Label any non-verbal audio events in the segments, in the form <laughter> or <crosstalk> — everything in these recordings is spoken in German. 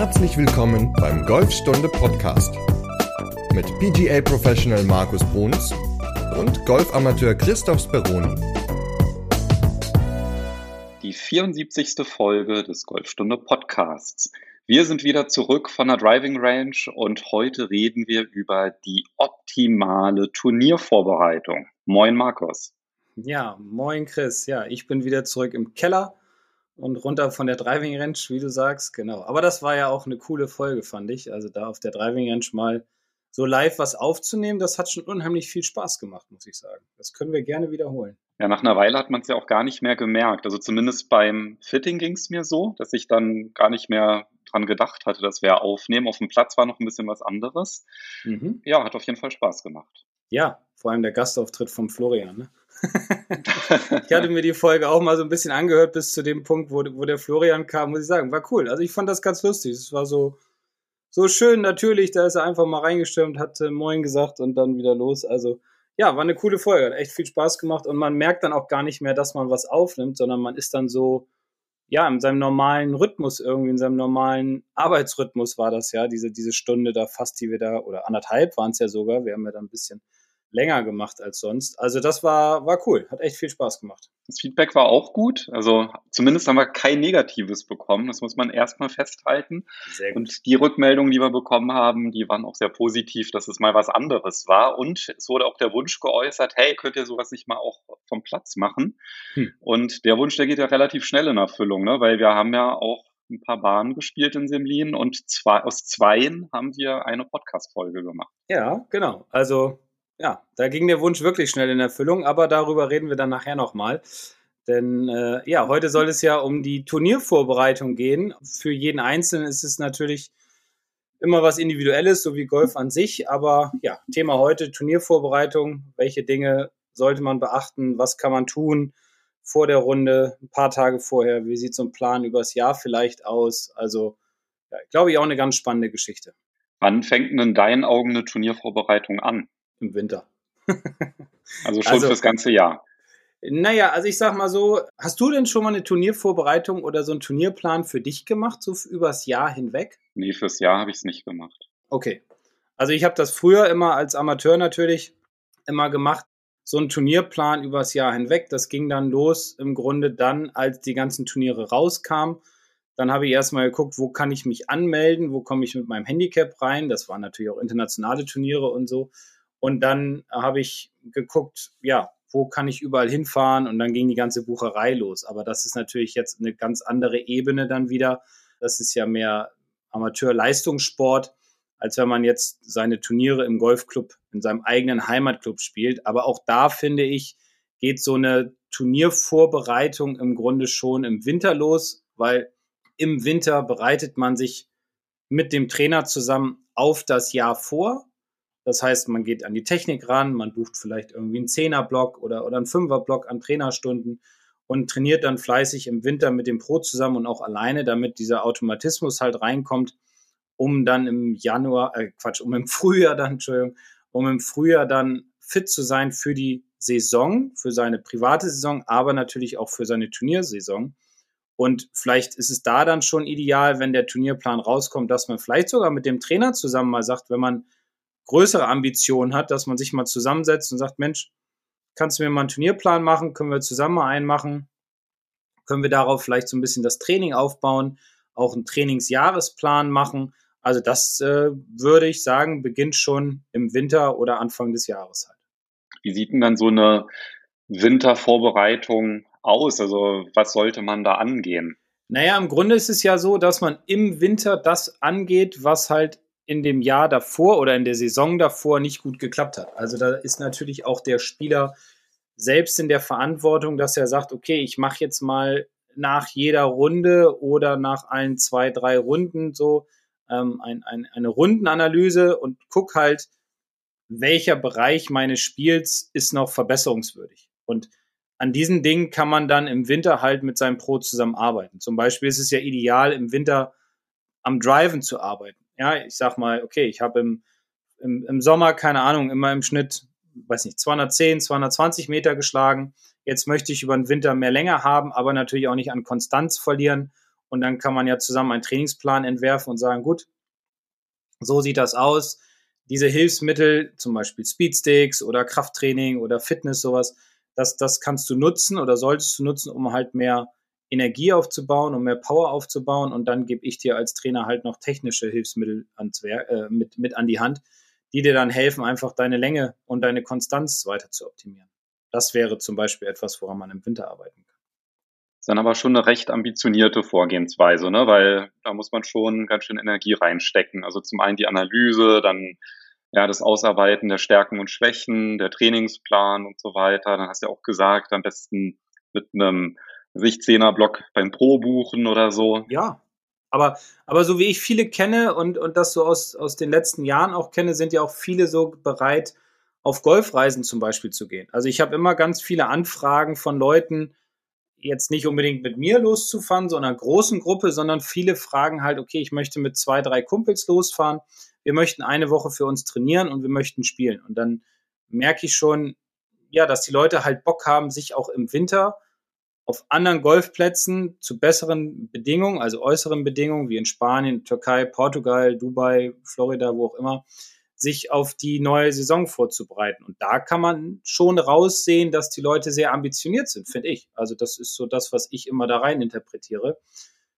Herzlich willkommen beim Golfstunde Podcast mit PGA Professional Markus Bruns und Golfamateur Christoph Speroni. Die 74. Folge des Golfstunde Podcasts. Wir sind wieder zurück von der Driving Range und heute reden wir über die optimale Turniervorbereitung. Moin Markus. Ja, moin Chris. Ja, ich bin wieder zurück im Keller und runter von der Driving Range, wie du sagst. Genau. Aber das war ja auch eine coole Folge, fand ich. Also da auf der Driving Range mal so live was aufzunehmen, das hat schon unheimlich viel Spaß gemacht, muss ich sagen. Das können wir gerne wiederholen. Ja, nach einer Weile hat man es ja auch gar nicht mehr gemerkt. Also zumindest beim Fitting ging es mir so, dass ich dann gar nicht mehr dran gedacht hatte, dass wir aufnehmen. Auf dem Platz war noch ein bisschen was anderes. Mhm. Ja, hat auf jeden Fall Spaß gemacht. Ja, vor allem der Gastauftritt vom Florian. Ne? <laughs> ich hatte mir die Folge auch mal so ein bisschen angehört bis zu dem Punkt, wo, wo der Florian kam, muss ich sagen. War cool. Also ich fand das ganz lustig. Es war so, so schön, natürlich. Da ist er einfach mal reingestürmt, hat äh, Moin gesagt und dann wieder los. Also ja, war eine coole Folge. Hat echt viel Spaß gemacht und man merkt dann auch gar nicht mehr, dass man was aufnimmt, sondern man ist dann so, ja, in seinem normalen Rhythmus irgendwie, in seinem normalen Arbeitsrhythmus war das ja, diese, diese Stunde da fast, die wir da, oder anderthalb waren es ja sogar. Wir haben ja dann ein bisschen länger gemacht als sonst. Also das war, war cool, hat echt viel Spaß gemacht. Das Feedback war auch gut. Also zumindest haben wir kein Negatives bekommen. Das muss man erstmal festhalten. Sehr gut. Und die Rückmeldungen, die wir bekommen haben, die waren auch sehr positiv, dass es mal was anderes war. Und es wurde auch der Wunsch geäußert, hey, könnt ihr sowas nicht mal auch vom Platz machen? Hm. Und der Wunsch, der geht ja relativ schnell in Erfüllung, ne? weil wir haben ja auch ein paar Bahnen gespielt in Semlin und zwei, aus zweien haben wir eine Podcast-Folge gemacht. Ja, genau. Also ja, da ging der Wunsch wirklich schnell in Erfüllung, aber darüber reden wir dann nachher nochmal. Denn äh, ja, heute soll es ja um die Turniervorbereitung gehen. Für jeden Einzelnen ist es natürlich immer was Individuelles, so wie Golf an sich. Aber ja, Thema heute Turniervorbereitung. Welche Dinge sollte man beachten? Was kann man tun vor der Runde, ein paar Tage vorher? Wie sieht so ein Plan übers Jahr vielleicht aus? Also, ja, glaube ich, auch eine ganz spannende Geschichte. Wann fängt denn in deinen Augen eine Turniervorbereitung an? Im Winter. <laughs> also schon also, fürs ganze Jahr. Naja, also ich sag mal so, hast du denn schon mal eine Turniervorbereitung oder so einen Turnierplan für dich gemacht, so übers Jahr hinweg? Nee, fürs Jahr habe ich es nicht gemacht. Okay. Also ich habe das früher immer als Amateur natürlich immer gemacht, so einen Turnierplan übers Jahr hinweg. Das ging dann los im Grunde dann, als die ganzen Turniere rauskamen. Dann habe ich erstmal geguckt, wo kann ich mich anmelden, wo komme ich mit meinem Handicap rein. Das waren natürlich auch internationale Turniere und so. Und dann habe ich geguckt, ja, wo kann ich überall hinfahren? Und dann ging die ganze Bucherei los. Aber das ist natürlich jetzt eine ganz andere Ebene dann wieder. Das ist ja mehr Amateur-Leistungssport, als wenn man jetzt seine Turniere im Golfclub, in seinem eigenen Heimatclub spielt. Aber auch da finde ich, geht so eine Turniervorbereitung im Grunde schon im Winter los, weil im Winter bereitet man sich mit dem Trainer zusammen auf das Jahr vor das heißt, man geht an die Technik ran, man bucht vielleicht irgendwie einen Zehnerblock oder, oder einen Fünferblock an Trainerstunden und trainiert dann fleißig im Winter mit dem Pro zusammen und auch alleine, damit dieser Automatismus halt reinkommt, um dann im Januar, äh Quatsch, um im <laughs> Frühjahr dann, Entschuldigung, um im Frühjahr dann fit zu sein für die Saison, für seine private Saison, aber natürlich auch für seine Turniersaison. Und vielleicht ist es da dann schon ideal, wenn der Turnierplan rauskommt, dass man vielleicht sogar mit dem Trainer zusammen mal sagt, wenn man größere Ambitionen hat, dass man sich mal zusammensetzt und sagt, Mensch, kannst du mir mal einen Turnierplan machen? Können wir zusammen mal einen machen? Können wir darauf vielleicht so ein bisschen das Training aufbauen, auch einen Trainingsjahresplan machen? Also das äh, würde ich sagen, beginnt schon im Winter oder Anfang des Jahres halt. Wie sieht denn dann so eine Wintervorbereitung aus? Also was sollte man da angehen? Naja, im Grunde ist es ja so, dass man im Winter das angeht, was halt in dem Jahr davor oder in der Saison davor nicht gut geklappt hat. Also da ist natürlich auch der Spieler selbst in der Verantwortung, dass er sagt, okay, ich mache jetzt mal nach jeder Runde oder nach allen zwei, drei Runden so ähm, ein, ein, eine Rundenanalyse und guck halt, welcher Bereich meines Spiels ist noch verbesserungswürdig. Und an diesen Dingen kann man dann im Winter halt mit seinem Pro zusammenarbeiten. Zum Beispiel ist es ja ideal, im Winter am Driven zu arbeiten. Ja, ich sag mal, okay, ich habe im, im, im Sommer, keine Ahnung, immer im Schnitt, weiß nicht, 210, 220 Meter geschlagen. Jetzt möchte ich über den Winter mehr länger haben, aber natürlich auch nicht an Konstanz verlieren Und dann kann man ja zusammen einen Trainingsplan entwerfen und sagen, gut, so sieht das aus. Diese Hilfsmittel, zum Beispiel Speedsticks oder Krafttraining oder Fitness, sowas, das, das kannst du nutzen oder solltest du nutzen, um halt mehr Energie aufzubauen, um mehr Power aufzubauen. Und dann gebe ich dir als Trainer halt noch technische Hilfsmittel ans Werk, äh, mit, mit an die Hand, die dir dann helfen, einfach deine Länge und deine Konstanz weiter zu optimieren. Das wäre zum Beispiel etwas, woran man im Winter arbeiten kann. Das ist dann aber schon eine recht ambitionierte Vorgehensweise, ne? weil da muss man schon ganz schön Energie reinstecken. Also zum einen die Analyse, dann ja, das Ausarbeiten der Stärken und Schwächen, der Trainingsplan und so weiter. Dann hast du ja auch gesagt, am besten mit einem sich Zehner-Block beim Pro buchen oder so. Ja, aber, aber so wie ich viele kenne und, und das so aus, aus den letzten Jahren auch kenne, sind ja auch viele so bereit, auf Golfreisen zum Beispiel zu gehen. Also ich habe immer ganz viele Anfragen von Leuten, jetzt nicht unbedingt mit mir loszufahren, sondern großen Gruppe, sondern viele fragen halt, okay, ich möchte mit zwei, drei Kumpels losfahren, wir möchten eine Woche für uns trainieren und wir möchten spielen. Und dann merke ich schon, ja, dass die Leute halt Bock haben, sich auch im Winter auf anderen Golfplätzen zu besseren Bedingungen, also äußeren Bedingungen, wie in Spanien, Türkei, Portugal, Dubai, Florida, wo auch immer, sich auf die neue Saison vorzubereiten. Und da kann man schon raussehen, dass die Leute sehr ambitioniert sind, finde ich. Also das ist so das, was ich immer da rein interpretiere.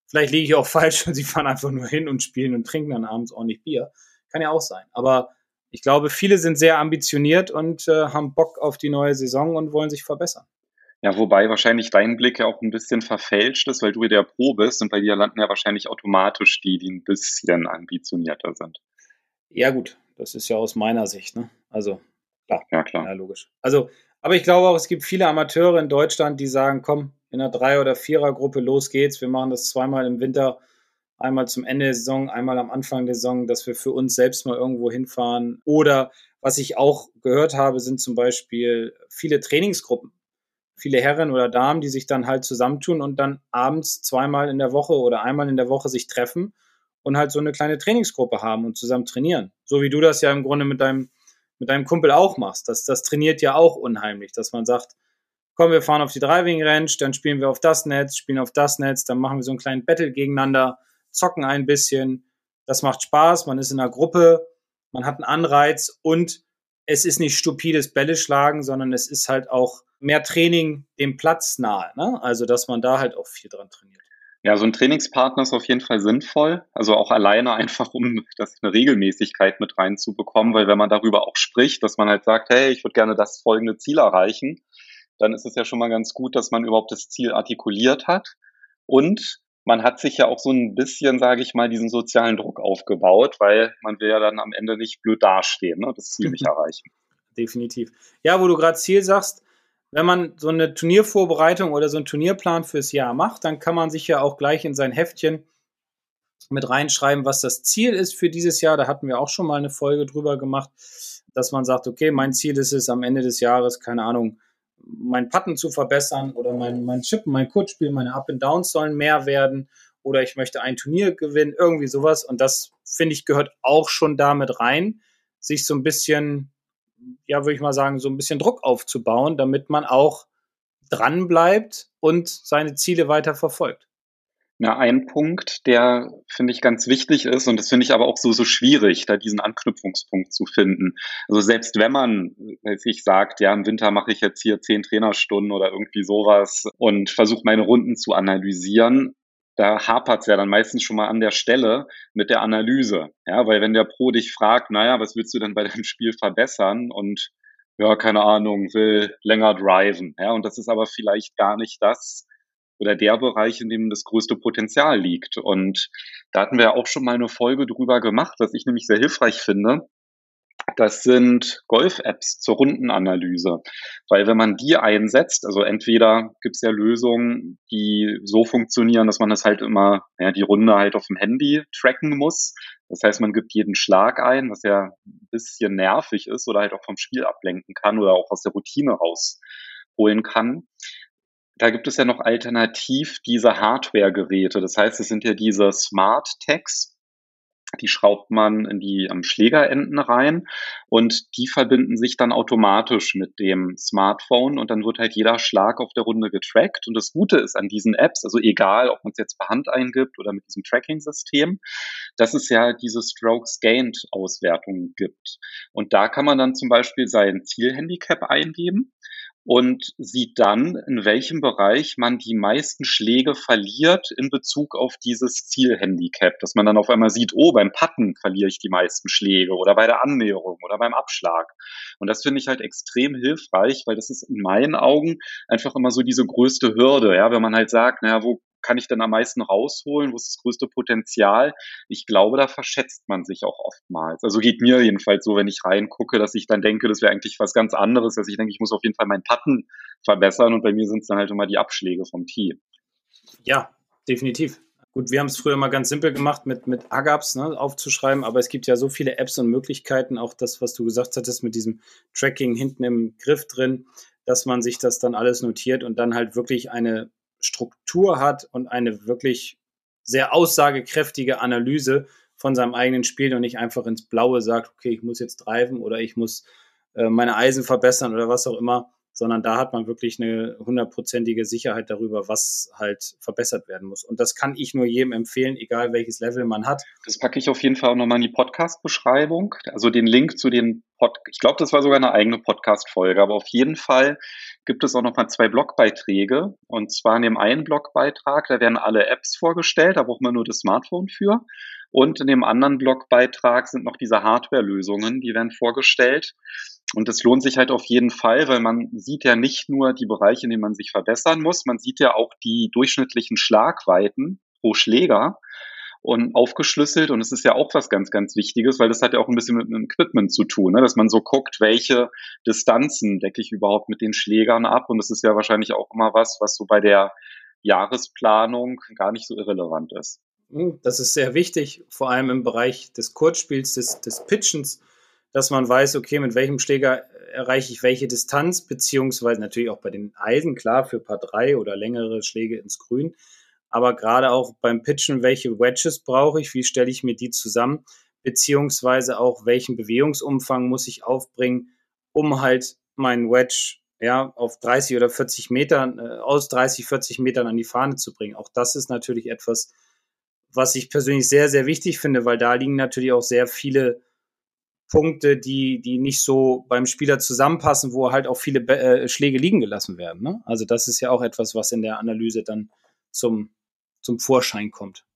Vielleicht liege ich auch <laughs> falsch und sie fahren einfach nur hin und spielen und trinken dann abends ordentlich Bier. Kann ja auch sein. Aber ich glaube, viele sind sehr ambitioniert und äh, haben Bock auf die neue Saison und wollen sich verbessern. Ja, wobei wahrscheinlich dein Blick ja auch ein bisschen verfälscht ist, weil du der Pro bist und bei dir landen ja wahrscheinlich automatisch die, die ein bisschen ambitionierter sind. Ja, gut, das ist ja aus meiner Sicht, ne? Also, klar. Ja, klar. Ja, logisch. Also, aber ich glaube auch, es gibt viele Amateure in Deutschland, die sagen, komm, in einer Drei- oder Vierer-Gruppe, los geht's. Wir machen das zweimal im Winter, einmal zum Ende der Saison, einmal am Anfang der Saison, dass wir für uns selbst mal irgendwo hinfahren. Oder was ich auch gehört habe, sind zum Beispiel viele Trainingsgruppen viele Herren oder Damen, die sich dann halt zusammentun und dann abends zweimal in der Woche oder einmal in der Woche sich treffen und halt so eine kleine Trainingsgruppe haben und zusammen trainieren. So wie du das ja im Grunde mit deinem, mit deinem Kumpel auch machst. Das, das trainiert ja auch unheimlich, dass man sagt, komm, wir fahren auf die Driving Range, dann spielen wir auf das Netz, spielen auf das Netz, dann machen wir so einen kleinen Battle gegeneinander, zocken ein bisschen. Das macht Spaß, man ist in einer Gruppe, man hat einen Anreiz und es ist nicht stupides Bälle schlagen, sondern es ist halt auch mehr Training dem Platz nahe. Ne? Also, dass man da halt auch viel dran trainiert. Ja, so ein Trainingspartner ist auf jeden Fall sinnvoll. Also auch alleine <laughs> einfach, um das eine Regelmäßigkeit mit reinzubekommen, weil wenn man darüber auch spricht, dass man halt sagt, hey, ich würde gerne das folgende Ziel erreichen, dann ist es ja schon mal ganz gut, dass man überhaupt das Ziel artikuliert hat. Und man hat sich ja auch so ein bisschen, sage ich mal, diesen sozialen Druck aufgebaut, weil man will ja dann am Ende nicht blöd dastehen, ne? das Ziel nicht <laughs> erreichen. Definitiv. Ja, wo du gerade Ziel sagst, wenn man so eine Turniervorbereitung oder so einen Turnierplan fürs Jahr macht, dann kann man sich ja auch gleich in sein Heftchen mit reinschreiben, was das Ziel ist für dieses Jahr. Da hatten wir auch schon mal eine Folge drüber gemacht, dass man sagt, okay, mein Ziel ist es am Ende des Jahres, keine Ahnung, mein Putten zu verbessern oder mein, mein Chippen, mein Kurzspiel, meine Up and Downs sollen mehr werden oder ich möchte ein Turnier gewinnen, irgendwie sowas. Und das, finde ich, gehört auch schon damit rein, sich so ein bisschen ja, würde ich mal sagen, so ein bisschen Druck aufzubauen, damit man auch dran bleibt und seine Ziele weiter verfolgt. Ja, ein Punkt, der finde ich ganz wichtig ist, und das finde ich aber auch so, so schwierig, da diesen Anknüpfungspunkt zu finden. Also selbst wenn man sich sagt, ja, im Winter mache ich jetzt hier zehn Trainerstunden oder irgendwie sowas und versuche meine Runden zu analysieren, da hapert es ja dann meistens schon mal an der Stelle mit der Analyse. Ja, weil wenn der Pro dich fragt, naja, was willst du denn bei deinem Spiel verbessern? Und ja, keine Ahnung, will länger driven. Ja, und das ist aber vielleicht gar nicht das oder der Bereich, in dem das größte Potenzial liegt. Und da hatten wir auch schon mal eine Folge drüber gemacht, was ich nämlich sehr hilfreich finde. Das sind Golf-Apps zur Rundenanalyse. Weil wenn man die einsetzt, also entweder gibt es ja Lösungen, die so funktionieren, dass man das halt immer, ja, die Runde halt auf dem Handy tracken muss. Das heißt, man gibt jeden Schlag ein, was ja ein bisschen nervig ist oder halt auch vom Spiel ablenken kann oder auch aus der Routine rausholen kann. Da gibt es ja noch alternativ diese Hardware-Geräte. Das heißt, es sind ja diese Smart Tags, die schraubt man in die ähm, Schlägerenden rein und die verbinden sich dann automatisch mit dem Smartphone und dann wird halt jeder Schlag auf der Runde getrackt. Und das Gute ist an diesen Apps, also egal, ob man es jetzt per Hand eingibt oder mit diesem Tracking-System, dass es ja diese Strokes Gained Auswertung gibt. Und da kann man dann zum Beispiel sein Zielhandicap eingeben und sieht dann, in welchem Bereich man die meisten Schläge verliert in Bezug auf dieses Zielhandicap, dass man dann auf einmal sieht, oh, beim Patten verliere ich die meisten Schläge oder bei der Annäherung oder beim Abschlag. Und das finde ich halt extrem hilfreich, weil das ist in meinen Augen einfach immer so diese größte Hürde, ja, wenn man halt sagt, naja, wo kann ich denn am meisten rausholen? Wo ist das größte Potenzial? Ich glaube, da verschätzt man sich auch oftmals. Also geht mir jedenfalls so, wenn ich reingucke, dass ich dann denke, das wäre eigentlich was ganz anderes, dass ich denke, ich muss auf jeden Fall meinen Patten verbessern und bei mir sind es dann halt immer die Abschläge vom Tee. Ja, definitiv. Gut, wir haben es früher mal ganz simpel gemacht, mit, mit Agaps ne, aufzuschreiben, aber es gibt ja so viele Apps und Möglichkeiten, auch das, was du gesagt hattest, mit diesem Tracking hinten im Griff drin, dass man sich das dann alles notiert und dann halt wirklich eine Struktur hat und eine wirklich sehr aussagekräftige Analyse von seinem eigenen Spiel und nicht einfach ins Blaue sagt, okay, ich muss jetzt treiben oder ich muss äh, meine Eisen verbessern oder was auch immer, sondern da hat man wirklich eine hundertprozentige Sicherheit darüber, was halt verbessert werden muss. Und das kann ich nur jedem empfehlen, egal welches Level man hat. Das packe ich auf jeden Fall auch nochmal in die Podcast-Beschreibung. Also den Link zu den Pod ich glaube, das war sogar eine eigene Podcast-Folge, aber auf jeden Fall gibt es auch nochmal zwei Blogbeiträge. Und zwar in dem einen Blogbeitrag, da werden alle Apps vorgestellt, da braucht man nur das Smartphone für. Und in dem anderen Blogbeitrag sind noch diese Hardware-Lösungen, die werden vorgestellt. Und das lohnt sich halt auf jeden Fall, weil man sieht ja nicht nur die Bereiche, in denen man sich verbessern muss, man sieht ja auch die durchschnittlichen Schlagweiten pro Schläger und aufgeschlüsselt. Und es ist ja auch was ganz, ganz Wichtiges, weil das hat ja auch ein bisschen mit dem Equipment zu tun, ne? dass man so guckt, welche Distanzen decke ich überhaupt mit den Schlägern ab. Und das ist ja wahrscheinlich auch immer was, was so bei der Jahresplanung gar nicht so irrelevant ist. Hm, das ist sehr wichtig, vor allem im Bereich des Kurzspiels, des, des Pitchens dass man weiß, okay, mit welchem Schläger erreiche ich welche Distanz, beziehungsweise natürlich auch bei den Eisen, klar, für Paar 3 oder längere Schläge ins Grün. Aber gerade auch beim Pitchen, welche Wedges brauche ich, wie stelle ich mir die zusammen, beziehungsweise auch welchen Bewegungsumfang muss ich aufbringen, um halt meinen Wedge ja, auf 30 oder 40 Metern, äh, aus 30, 40 Metern an die Fahne zu bringen. Auch das ist natürlich etwas, was ich persönlich sehr, sehr wichtig finde, weil da liegen natürlich auch sehr viele Punkte, die, die nicht so beim Spieler zusammenpassen, wo halt auch viele äh, Schläge liegen gelassen werden. Ne? Also das ist ja auch etwas, was in der Analyse dann zum, zum Vorschein kommt.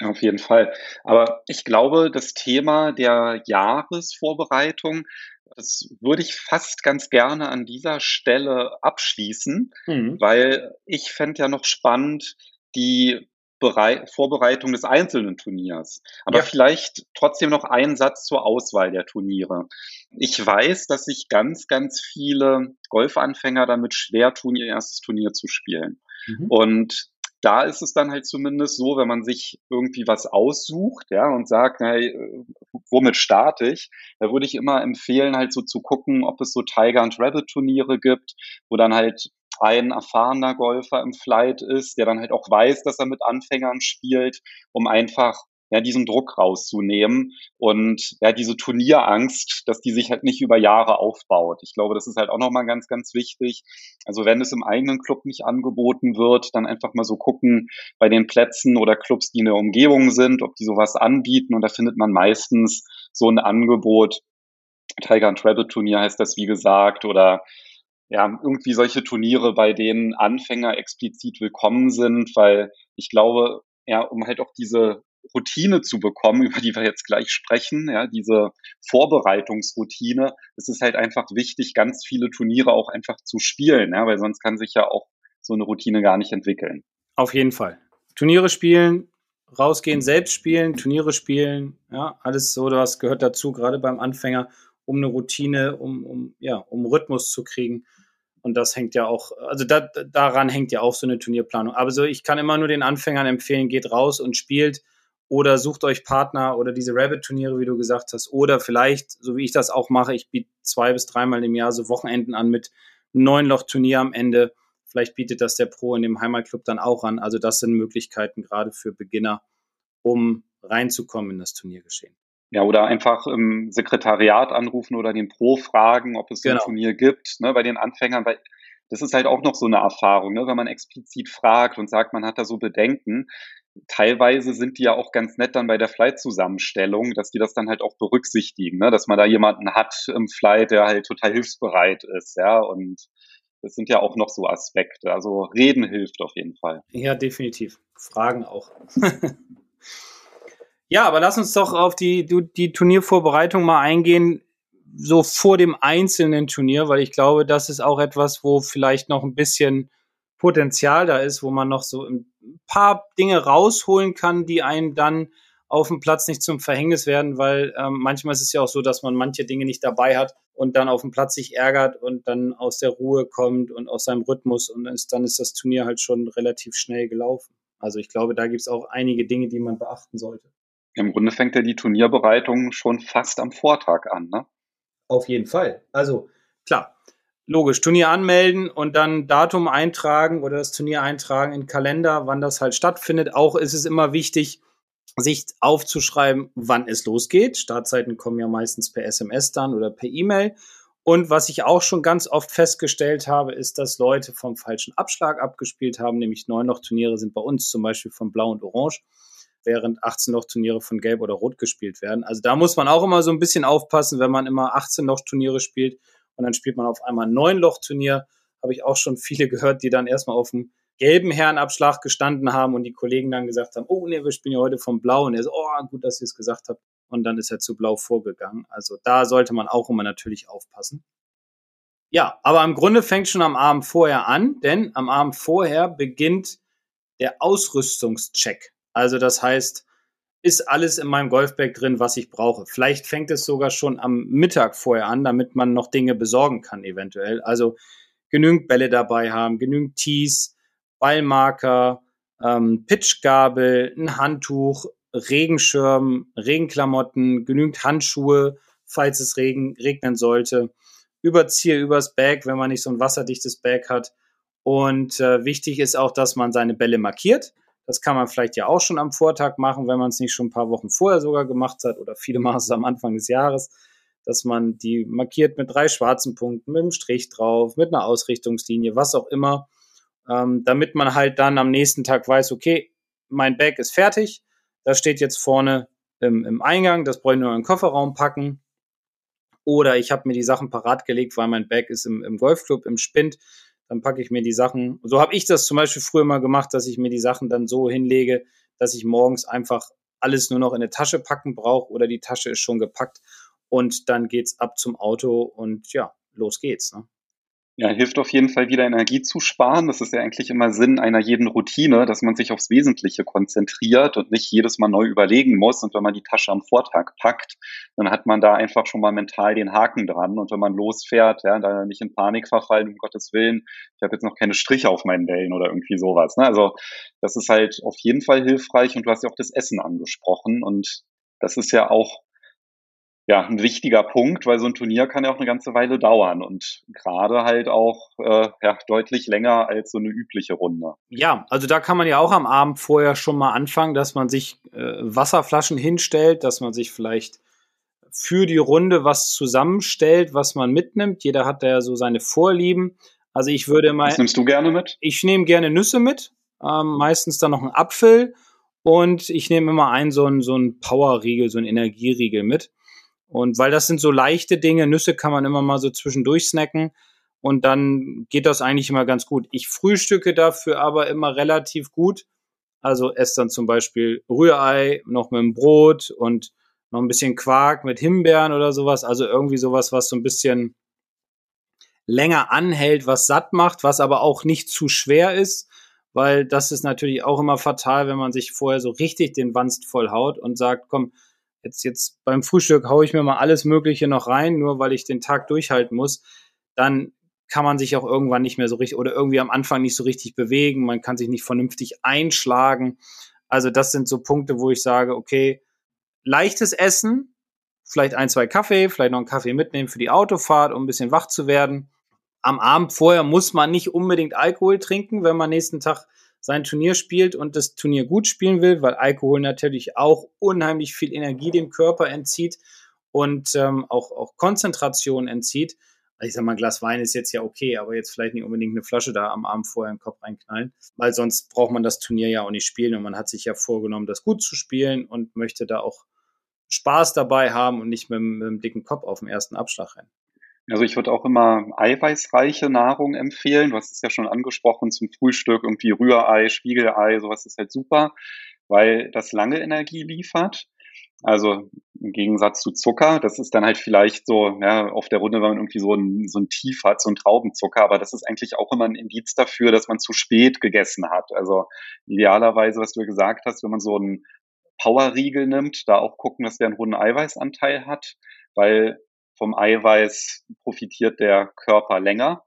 Auf jeden Fall. Aber ich glaube, das Thema der Jahresvorbereitung, das würde ich fast ganz gerne an dieser Stelle abschließen, mhm. weil ich fände ja noch spannend, die Vorbereitung des einzelnen Turniers. Aber ja. vielleicht trotzdem noch einen Satz zur Auswahl der Turniere. Ich weiß, dass sich ganz, ganz viele Golfanfänger damit schwer tun, ihr erstes Turnier zu spielen. Mhm. Und da ist es dann halt zumindest so, wenn man sich irgendwie was aussucht, ja, und sagt, na, womit starte ich? Da würde ich immer empfehlen, halt so zu gucken, ob es so Tiger und Rabbit Turniere gibt, wo dann halt ein erfahrener Golfer im Flight ist, der dann halt auch weiß, dass er mit Anfängern spielt, um einfach ja, diesen Druck rauszunehmen und ja, diese Turnierangst, dass die sich halt nicht über Jahre aufbaut. Ich glaube, das ist halt auch nochmal ganz, ganz wichtig. Also wenn es im eigenen Club nicht angeboten wird, dann einfach mal so gucken bei den Plätzen oder Clubs, die in der Umgebung sind, ob die sowas anbieten und da findet man meistens so ein Angebot. Tiger and Rabbit Turnier heißt das, wie gesagt, oder ja, irgendwie solche Turniere, bei denen Anfänger explizit willkommen sind, weil ich glaube, ja, um halt auch diese Routine zu bekommen, <laughs> über die wir jetzt gleich sprechen, ja, diese Vorbereitungsroutine, es ist halt einfach wichtig, ganz viele Turniere auch einfach zu spielen, ja, weil sonst kann sich ja auch so eine Routine gar nicht entwickeln. Auf jeden Fall. Turniere spielen, rausgehen, selbst spielen, Turniere spielen, ja, alles so, was gehört dazu, gerade beim Anfänger, um eine Routine, um, um, ja, um Rhythmus zu kriegen. Und das hängt ja auch, also da, daran hängt ja auch so eine Turnierplanung. Aber so, ich kann immer nur den Anfängern empfehlen, geht raus und spielt oder sucht euch Partner oder diese Rabbit-Turniere, wie du gesagt hast. Oder vielleicht, so wie ich das auch mache, ich biete zwei bis dreimal im Jahr so Wochenenden an mit neun Loch-Turnier am Ende. Vielleicht bietet das der Pro in dem Heimatclub dann auch an. Also das sind Möglichkeiten gerade für Beginner, um reinzukommen in das Turniergeschehen. Ja, oder einfach im Sekretariat anrufen oder den Pro fragen, ob es so genau. ein Turnier gibt, ne, bei den Anfängern, weil das ist halt auch noch so eine Erfahrung, ne, wenn man explizit fragt und sagt, man hat da so Bedenken. Teilweise sind die ja auch ganz nett dann bei der Flight-Zusammenstellung, dass die das dann halt auch berücksichtigen, ne, dass man da jemanden hat im Flight, der halt total hilfsbereit ist, ja, und das sind ja auch noch so Aspekte. Also reden hilft auf jeden Fall. Ja, definitiv. Fragen auch. <laughs> ja, aber lass uns doch auf die, die Turniervorbereitung mal eingehen, so vor dem einzelnen Turnier, weil ich glaube, das ist auch etwas, wo vielleicht noch ein bisschen Potenzial da ist, wo man noch so ein paar Dinge rausholen kann, die einem dann auf dem Platz nicht zum Verhängnis werden, weil ähm, manchmal ist es ja auch so, dass man manche Dinge nicht dabei hat und dann auf dem Platz sich ärgert und dann aus der Ruhe kommt und aus seinem Rhythmus und ist, dann ist das Turnier halt schon relativ schnell gelaufen. Also ich glaube, da gibt es auch einige Dinge, die man beachten sollte. Im Grunde fängt ja die Turnierbereitung schon fast am Vortag an, ne? Auf jeden Fall. Also klar, logisch, Turnier anmelden und dann Datum eintragen oder das Turnier eintragen in Kalender, wann das halt stattfindet. Auch ist es immer wichtig, sich aufzuschreiben, wann es losgeht. Startzeiten kommen ja meistens per SMS dann oder per E-Mail. Und was ich auch schon ganz oft festgestellt habe, ist, dass Leute vom falschen Abschlag abgespielt haben, nämlich Neun-Loch-Turniere sind bei uns zum Beispiel von Blau und Orange, während 18-Loch-Turniere von Gelb oder Rot gespielt werden. Also da muss man auch immer so ein bisschen aufpassen, wenn man immer 18-Loch-Turniere spielt und dann spielt man auf einmal ein Neun-Loch-Turnier. Habe ich auch schon viele <laughs> gehört, die dann erstmal auf dem gelben Herrenabschlag gestanden haben und die Kollegen dann gesagt haben, oh nee, wir spielen ja heute vom Blau. Und er so, oh, gut, dass ihr es gesagt habt. Und dann ist er zu Blau vorgegangen. Also da sollte man auch immer natürlich aufpassen. Ja, aber im Grunde fängt schon am Abend vorher an, denn am Abend vorher beginnt der Ausrüstungscheck. Also das heißt, ist alles in meinem Golfbag drin, was ich brauche. Vielleicht fängt es sogar schon am Mittag vorher an, damit man noch Dinge besorgen kann eventuell. Also genügend Bälle dabei haben, genügend Tees, Ballmarker, ähm, Pitchgabel, ein Handtuch, Regenschirm, Regenklamotten, genügend Handschuhe, falls es regen, regnen sollte. Überziehe übers Bag, wenn man nicht so ein wasserdichtes Bag hat. Und äh, wichtig ist auch, dass man seine Bälle markiert. Das kann man vielleicht ja auch schon am Vortag machen, wenn man es nicht schon ein paar Wochen vorher sogar gemacht hat oder viele <laughs> es am Anfang des Jahres, dass man die markiert mit drei schwarzen Punkten, mit einem Strich drauf, mit einer Ausrichtungslinie, was auch immer ähm, damit man halt dann am nächsten Tag weiß, okay, mein Bag ist fertig, das steht jetzt vorne im, im Eingang, das brauche ich nur in den Kofferraum packen. Oder ich habe mir die Sachen parat gelegt, weil mein Bag ist im, im Golfclub, im Spind. Dann packe ich mir die Sachen. So habe ich das zum Beispiel früher mal gemacht, dass ich mir die Sachen dann so hinlege, dass ich morgens einfach alles nur noch in eine Tasche packen brauche oder die Tasche ist schon gepackt und dann geht's ab zum Auto und ja, los geht's. Ne? Ja, hilft auf jeden Fall wieder Energie zu sparen. Das ist ja eigentlich immer Sinn einer jeden Routine, dass man sich aufs Wesentliche konzentriert und nicht jedes Mal neu überlegen muss. Und wenn man die Tasche am Vortag packt, dann hat man da einfach schon mal mental den Haken dran. Und wenn man losfährt, ja, da nicht in Panik verfallen, um Gottes Willen, ich habe jetzt noch keine Striche auf meinen Wellen oder irgendwie sowas. Ne? Also das ist halt auf jeden Fall hilfreich. Und du hast ja auch das Essen angesprochen. Und das ist ja auch ja, ein wichtiger Punkt, weil so ein Turnier kann ja auch eine ganze Weile dauern und gerade halt auch äh, ja, deutlich länger als so eine übliche Runde. Ja, also da kann man ja auch am Abend vorher schon mal anfangen, dass man sich äh, Wasserflaschen hinstellt, dass man sich vielleicht für die Runde was zusammenstellt, was man mitnimmt. Jeder hat da ja so seine Vorlieben. Also ich würde mal. Was nimmst du gerne mit? Ich nehme gerne Nüsse mit, ähm, meistens dann noch einen Apfel und ich nehme immer einen so einen, so einen Powerriegel, so einen Energieriegel mit. Und weil das sind so leichte Dinge, Nüsse kann man immer mal so zwischendurch snacken und dann geht das eigentlich immer ganz gut. Ich frühstücke dafür aber immer relativ gut. Also esse dann zum Beispiel Rührei noch mit dem Brot und noch ein bisschen Quark mit Himbeeren oder sowas. Also irgendwie sowas, was so ein bisschen länger anhält, was satt macht, was aber auch nicht zu schwer ist, weil das ist natürlich auch immer fatal, wenn man sich vorher so richtig den Wanst voll haut und sagt, komm, jetzt, jetzt beim Frühstück haue ich mir mal alles Mögliche noch rein, nur weil ich den Tag durchhalten muss, dann kann man sich auch irgendwann nicht mehr so richtig oder irgendwie am Anfang nicht so richtig bewegen, man kann sich nicht vernünftig einschlagen. Also das sind so Punkte, wo ich sage, okay, leichtes Essen, vielleicht ein, zwei Kaffee, vielleicht noch einen Kaffee mitnehmen für die Autofahrt, um ein bisschen wach zu werden. Am Abend vorher muss man nicht unbedingt Alkohol trinken, wenn man nächsten Tag sein Turnier spielt und das Turnier gut spielen will, weil Alkohol natürlich auch unheimlich viel Energie dem Körper entzieht und ähm, auch, auch Konzentration entzieht. Also ich sag mal, ein Glas Wein ist jetzt ja okay, aber jetzt vielleicht nicht unbedingt eine Flasche da am Abend vorher im Kopf reinknallen, weil sonst braucht man das Turnier ja auch nicht spielen und man hat sich ja vorgenommen, das gut zu spielen und möchte da auch Spaß dabei haben und nicht mit, mit einem dicken Kopf auf dem ersten Abschlag rennen. Also ich würde auch immer eiweißreiche Nahrung empfehlen. Du hast es ja schon angesprochen zum Frühstück, irgendwie Rührei, Spiegelei, sowas ist halt super, weil das lange Energie liefert. Also im Gegensatz zu Zucker, das ist dann halt vielleicht so, ja, auf der Runde, wenn man irgendwie so ein, so ein Tief hat, so ein Traubenzucker, aber das ist eigentlich auch immer ein Indiz dafür, dass man zu spät gegessen hat. Also idealerweise, was du gesagt hast, wenn man so einen Powerriegel nimmt, da auch gucken, dass der einen hohen Eiweißanteil hat, weil vom Eiweiß profitiert der Körper länger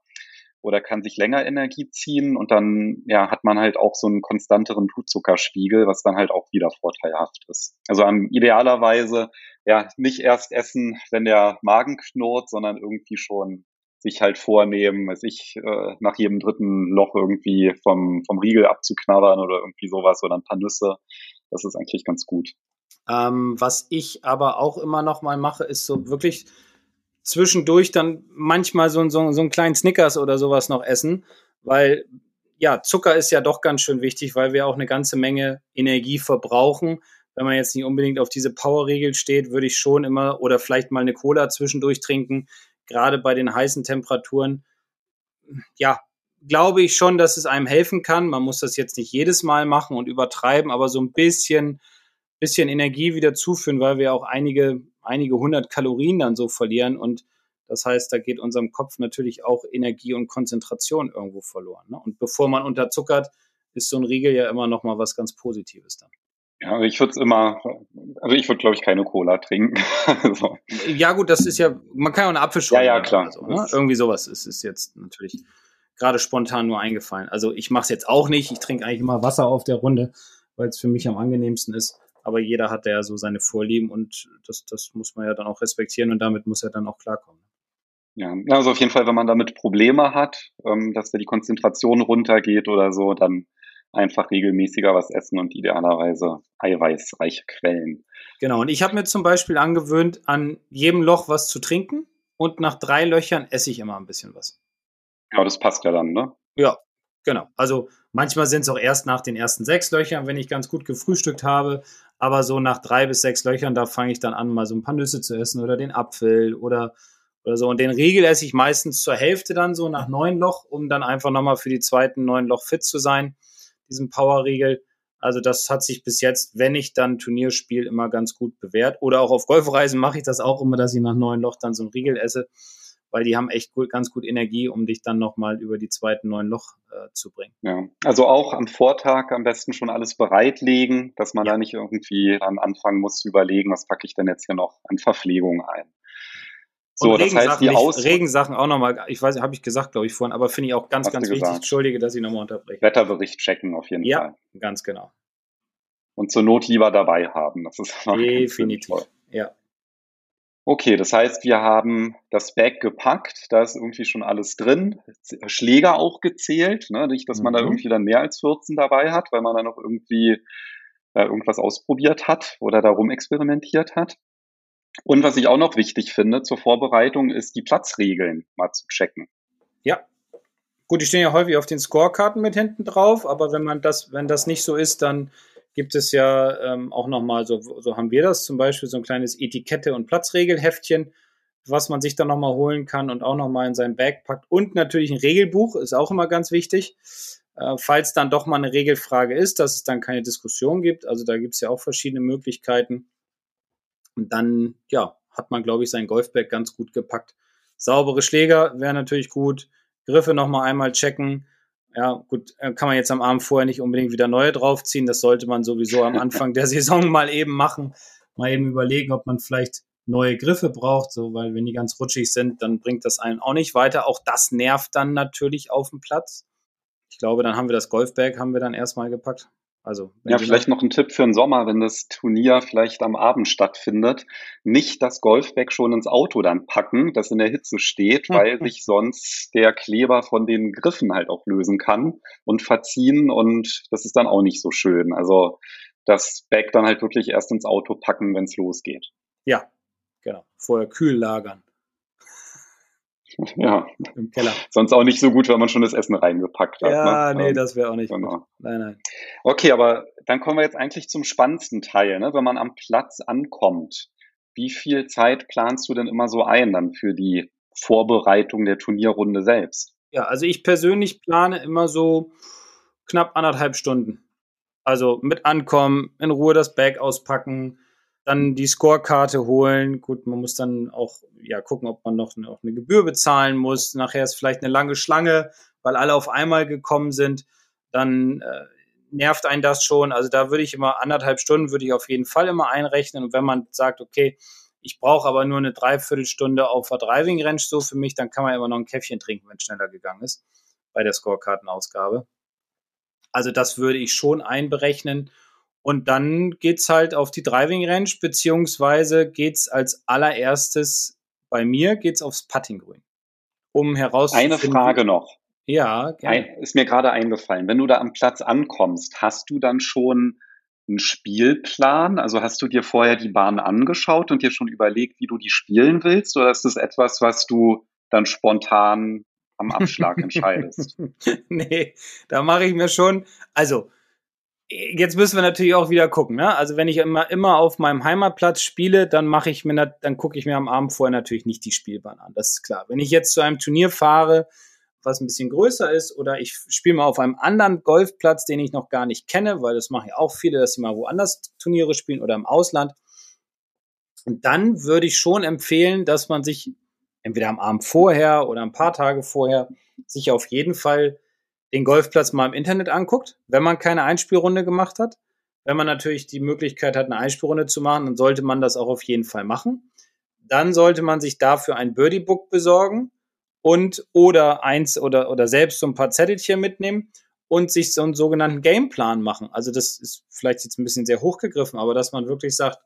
oder kann sich länger Energie ziehen und dann ja, hat man halt auch so einen konstanteren Blutzuckerspiegel, was dann halt auch wieder vorteilhaft ist. Also am idealerweise ja nicht erst essen, wenn der Magen knurrt, sondern irgendwie schon sich halt vornehmen, weiß ich, äh, nach jedem dritten Loch irgendwie vom, vom Riegel abzuknabbern oder irgendwie sowas oder ein paar Nüsse. Das ist eigentlich ganz gut. Ähm, was ich aber auch immer noch mal mache, ist so wirklich zwischendurch dann manchmal so, so, so einen kleinen Snickers oder sowas noch essen, weil ja, Zucker ist ja doch ganz schön wichtig, weil wir auch eine ganze Menge Energie verbrauchen. Wenn man jetzt nicht unbedingt auf diese Powerregel steht, würde ich schon immer oder vielleicht mal eine Cola zwischendurch trinken, gerade bei den heißen Temperaturen. Ja, glaube ich schon, dass es einem helfen kann. Man muss das jetzt nicht jedes Mal machen und übertreiben, aber so ein bisschen, bisschen Energie wieder zuführen, weil wir auch einige einige hundert Kalorien dann so verlieren und das heißt, da geht unserem Kopf natürlich auch Energie und Konzentration irgendwo verloren. Ne? Und bevor man unterzuckert, ist so ein Riegel ja immer noch mal was ganz Positives dann. Ja, also ich würde es immer, also ich würde, glaube ich, keine Cola trinken. <laughs> so. Ja, gut, das ist ja, man kann ja auch eine Apfelschorle. Ja, ja, klar. So, ne? Irgendwie sowas ist, ist jetzt natürlich gerade spontan nur eingefallen. Also ich mache es jetzt auch nicht. Ich trinke eigentlich immer Wasser auf der Runde, weil es für mich am angenehmsten ist aber jeder hat ja so seine Vorlieben und das, das muss man ja dann auch respektieren und damit muss er dann auch klarkommen. Ja, also auf jeden Fall, wenn man damit Probleme hat, ähm, dass da die Konzentration runtergeht oder so, dann einfach regelmäßiger was essen und idealerweise eiweißreiche Quellen. Genau, und ich habe mir zum Beispiel angewöhnt, an jedem Loch was zu trinken und nach drei Löchern esse ich immer ein bisschen was. Ja, das passt ja dann, ne? Ja, genau. Also manchmal sind es auch erst nach den ersten sechs Löchern, wenn ich ganz gut gefrühstückt habe. Aber so nach drei bis sechs Löchern, da fange ich dann an, mal so ein paar Nüsse zu essen oder den Apfel oder, oder so. Und den Riegel esse ich meistens zur Hälfte dann so nach neun Loch, um dann einfach nochmal für die zweiten neun Loch fit zu sein, diesen Power-Riegel. Also das hat sich bis jetzt, wenn ich dann Turnier spiele, immer ganz gut bewährt. Oder auch auf Golfreisen mache ich das auch immer, dass ich nach neun Loch dann so ein Riegel esse weil die haben echt gut, ganz gut Energie, um dich dann nochmal über die zweiten neun Loch äh, zu bringen. Ja, also auch am Vortag am besten schon alles bereitlegen, dass man ja. da nicht irgendwie dann anfangen muss zu überlegen, was packe ich denn jetzt hier noch an Verpflegung ein. So, das heißt, die Aus Regensachen auch nochmal, ich weiß, habe ich gesagt, glaube ich, vorhin, aber finde ich auch ganz, ganz wichtig. Gesagt. Entschuldige, dass ich nochmal unterbreche. Wetterbericht checken auf jeden ja, Fall. Ja, ganz genau. Und zur Not lieber dabei haben. Das ist <laughs> definitiv. Ja. Okay, das heißt, wir haben das Bag gepackt, da ist irgendwie schon alles drin, Schläger auch gezählt, ne? nicht, dass man da mhm. irgendwie dann mehr als 14 dabei hat, weil man dann noch irgendwie äh, irgendwas ausprobiert hat oder darum experimentiert hat. Und was ich auch noch wichtig finde zur Vorbereitung, ist die Platzregeln mal zu checken. Ja. Gut, die stehen ja häufig auf den Scorekarten mit hinten drauf, aber wenn man das, wenn das nicht so ist, dann gibt es ja ähm, auch nochmal, so, so haben wir das zum Beispiel, so ein kleines Etikette- und Platzregelheftchen, was man sich dann nochmal holen kann und auch nochmal in sein Bag packt. Und natürlich ein Regelbuch ist auch immer ganz wichtig, äh, falls dann doch mal eine Regelfrage ist, dass es dann keine Diskussion gibt. Also da gibt es ja auch verschiedene Möglichkeiten. Und dann, ja, hat man, glaube ich, sein Golfbag ganz gut gepackt. Saubere Schläger wäre natürlich gut. Griffe nochmal einmal checken. Ja, gut, äh, kann man jetzt am Abend vorher nicht unbedingt wieder neue draufziehen. Das sollte man sowieso am Anfang der <laughs> Saison mal eben machen. Mal eben überlegen, ob man vielleicht neue Griffe braucht, so, weil wenn die ganz rutschig sind, dann bringt das einen auch nicht weiter. Auch das nervt dann natürlich auf dem Platz. Ich glaube, dann haben wir das Golfbag haben wir dann erstmal gepackt. Also ja, vielleicht noch ein Tipp für den Sommer, wenn das Turnier vielleicht am Abend stattfindet, nicht das Golfbag schon ins Auto dann packen, das in der Hitze steht, <laughs> weil sich sonst der Kleber von den Griffen halt auch lösen kann und verziehen und das ist dann auch nicht so schön. Also das Bag dann halt wirklich erst ins Auto packen, wenn es losgeht. Ja, genau. Vorher kühl lagern. Ja. Im Keller. Sonst auch nicht so gut, wenn man schon das Essen reingepackt hat. Ja, ne? nee, ähm, das wäre auch nicht genau. gut. Nein, nein. Okay, aber dann kommen wir jetzt eigentlich zum spannendsten Teil, ne? wenn man am Platz ankommt. Wie viel Zeit planst du denn immer so ein dann für die Vorbereitung der Turnierrunde selbst? Ja, also ich persönlich plane immer so knapp anderthalb Stunden. Also mit ankommen, in Ruhe das Bag auspacken, dann die Scorekarte holen. Gut, man muss dann auch ja gucken, ob man noch eine, auch eine Gebühr bezahlen muss. Nachher ist vielleicht eine lange Schlange, weil alle auf einmal gekommen sind. Dann äh, nervt einen das schon. Also da würde ich immer anderthalb Stunden würde ich auf jeden Fall immer einrechnen. Und wenn man sagt, okay, ich brauche aber nur eine Dreiviertelstunde auf der Driving Range so für mich, dann kann man immer noch ein Käffchen trinken, wenn es schneller gegangen ist bei der Scorekartenausgabe. Also das würde ich schon einberechnen. Und dann geht's halt auf die Driving Range, beziehungsweise geht's als allererstes bei mir geht's aufs Puttinggrün. Um herauszufinden. Eine Frage noch. Ja, gerne. Ist mir gerade eingefallen. Wenn du da am Platz ankommst, hast du dann schon einen Spielplan? Also hast du dir vorher die Bahn angeschaut und dir schon überlegt, wie du die spielen willst? Oder ist das etwas, was du dann spontan am Abschlag <laughs> entscheidest? nee, da mache ich mir schon, also jetzt müssen wir natürlich auch wieder gucken. Ne? Also wenn ich immer, immer auf meinem Heimatplatz spiele, dann mache ich mir, dann gucke ich mir am Abend vorher natürlich nicht die Spielbahn an. Das ist klar. Wenn ich jetzt zu einem Turnier fahre, was ein bisschen größer ist, oder ich spiele mal auf einem anderen Golfplatz, den ich noch gar nicht kenne, weil das machen ja auch viele, dass sie mal woanders Turniere spielen oder im Ausland. Und dann würde ich schon empfehlen, dass man sich entweder am Abend vorher oder ein paar Tage vorher sich auf jeden Fall den Golfplatz mal im Internet anguckt, wenn man keine Einspielrunde gemacht hat. Wenn man natürlich die Möglichkeit hat, eine Einspielrunde zu machen, dann sollte man das auch auf jeden Fall machen. Dann sollte man sich dafür ein Birdie Book besorgen und oder eins oder, oder selbst so ein paar Zettelchen mitnehmen und sich so einen sogenannten Gameplan machen. Also das ist vielleicht jetzt ein bisschen sehr hochgegriffen, aber dass man wirklich sagt,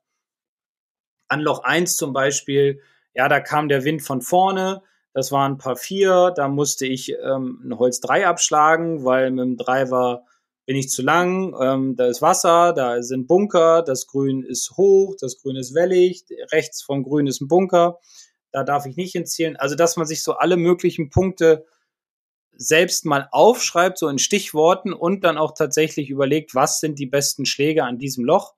an Loch 1 zum Beispiel, ja, da kam der Wind von vorne, das waren ein paar vier, da musste ich ähm, ein Holz 3 abschlagen, weil mit dem Driver bin ich zu lang, ähm, da ist Wasser, da sind Bunker, das Grün ist hoch, das Grün ist wellig, rechts vom Grün ist ein Bunker, da darf ich nicht hinzielen. Also, dass man sich so alle möglichen Punkte selbst mal aufschreibt, so in Stichworten und dann auch tatsächlich überlegt, was sind die besten Schläge an diesem Loch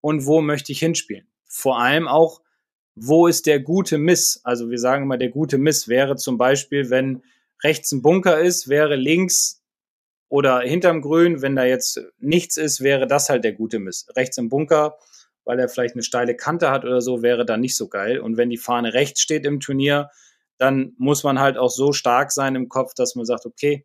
und wo möchte ich hinspielen. Vor allem auch, wo ist der gute Miss? Also wir sagen immer, der gute Miss wäre zum Beispiel, wenn rechts ein Bunker ist, wäre links oder hinterm Grün, wenn da jetzt nichts ist, wäre das halt der gute Miss. Rechts im Bunker, weil er vielleicht eine steile Kante hat oder so, wäre dann nicht so geil. Und wenn die Fahne rechts steht im Turnier, dann muss man halt auch so stark sein im Kopf, dass man sagt, okay,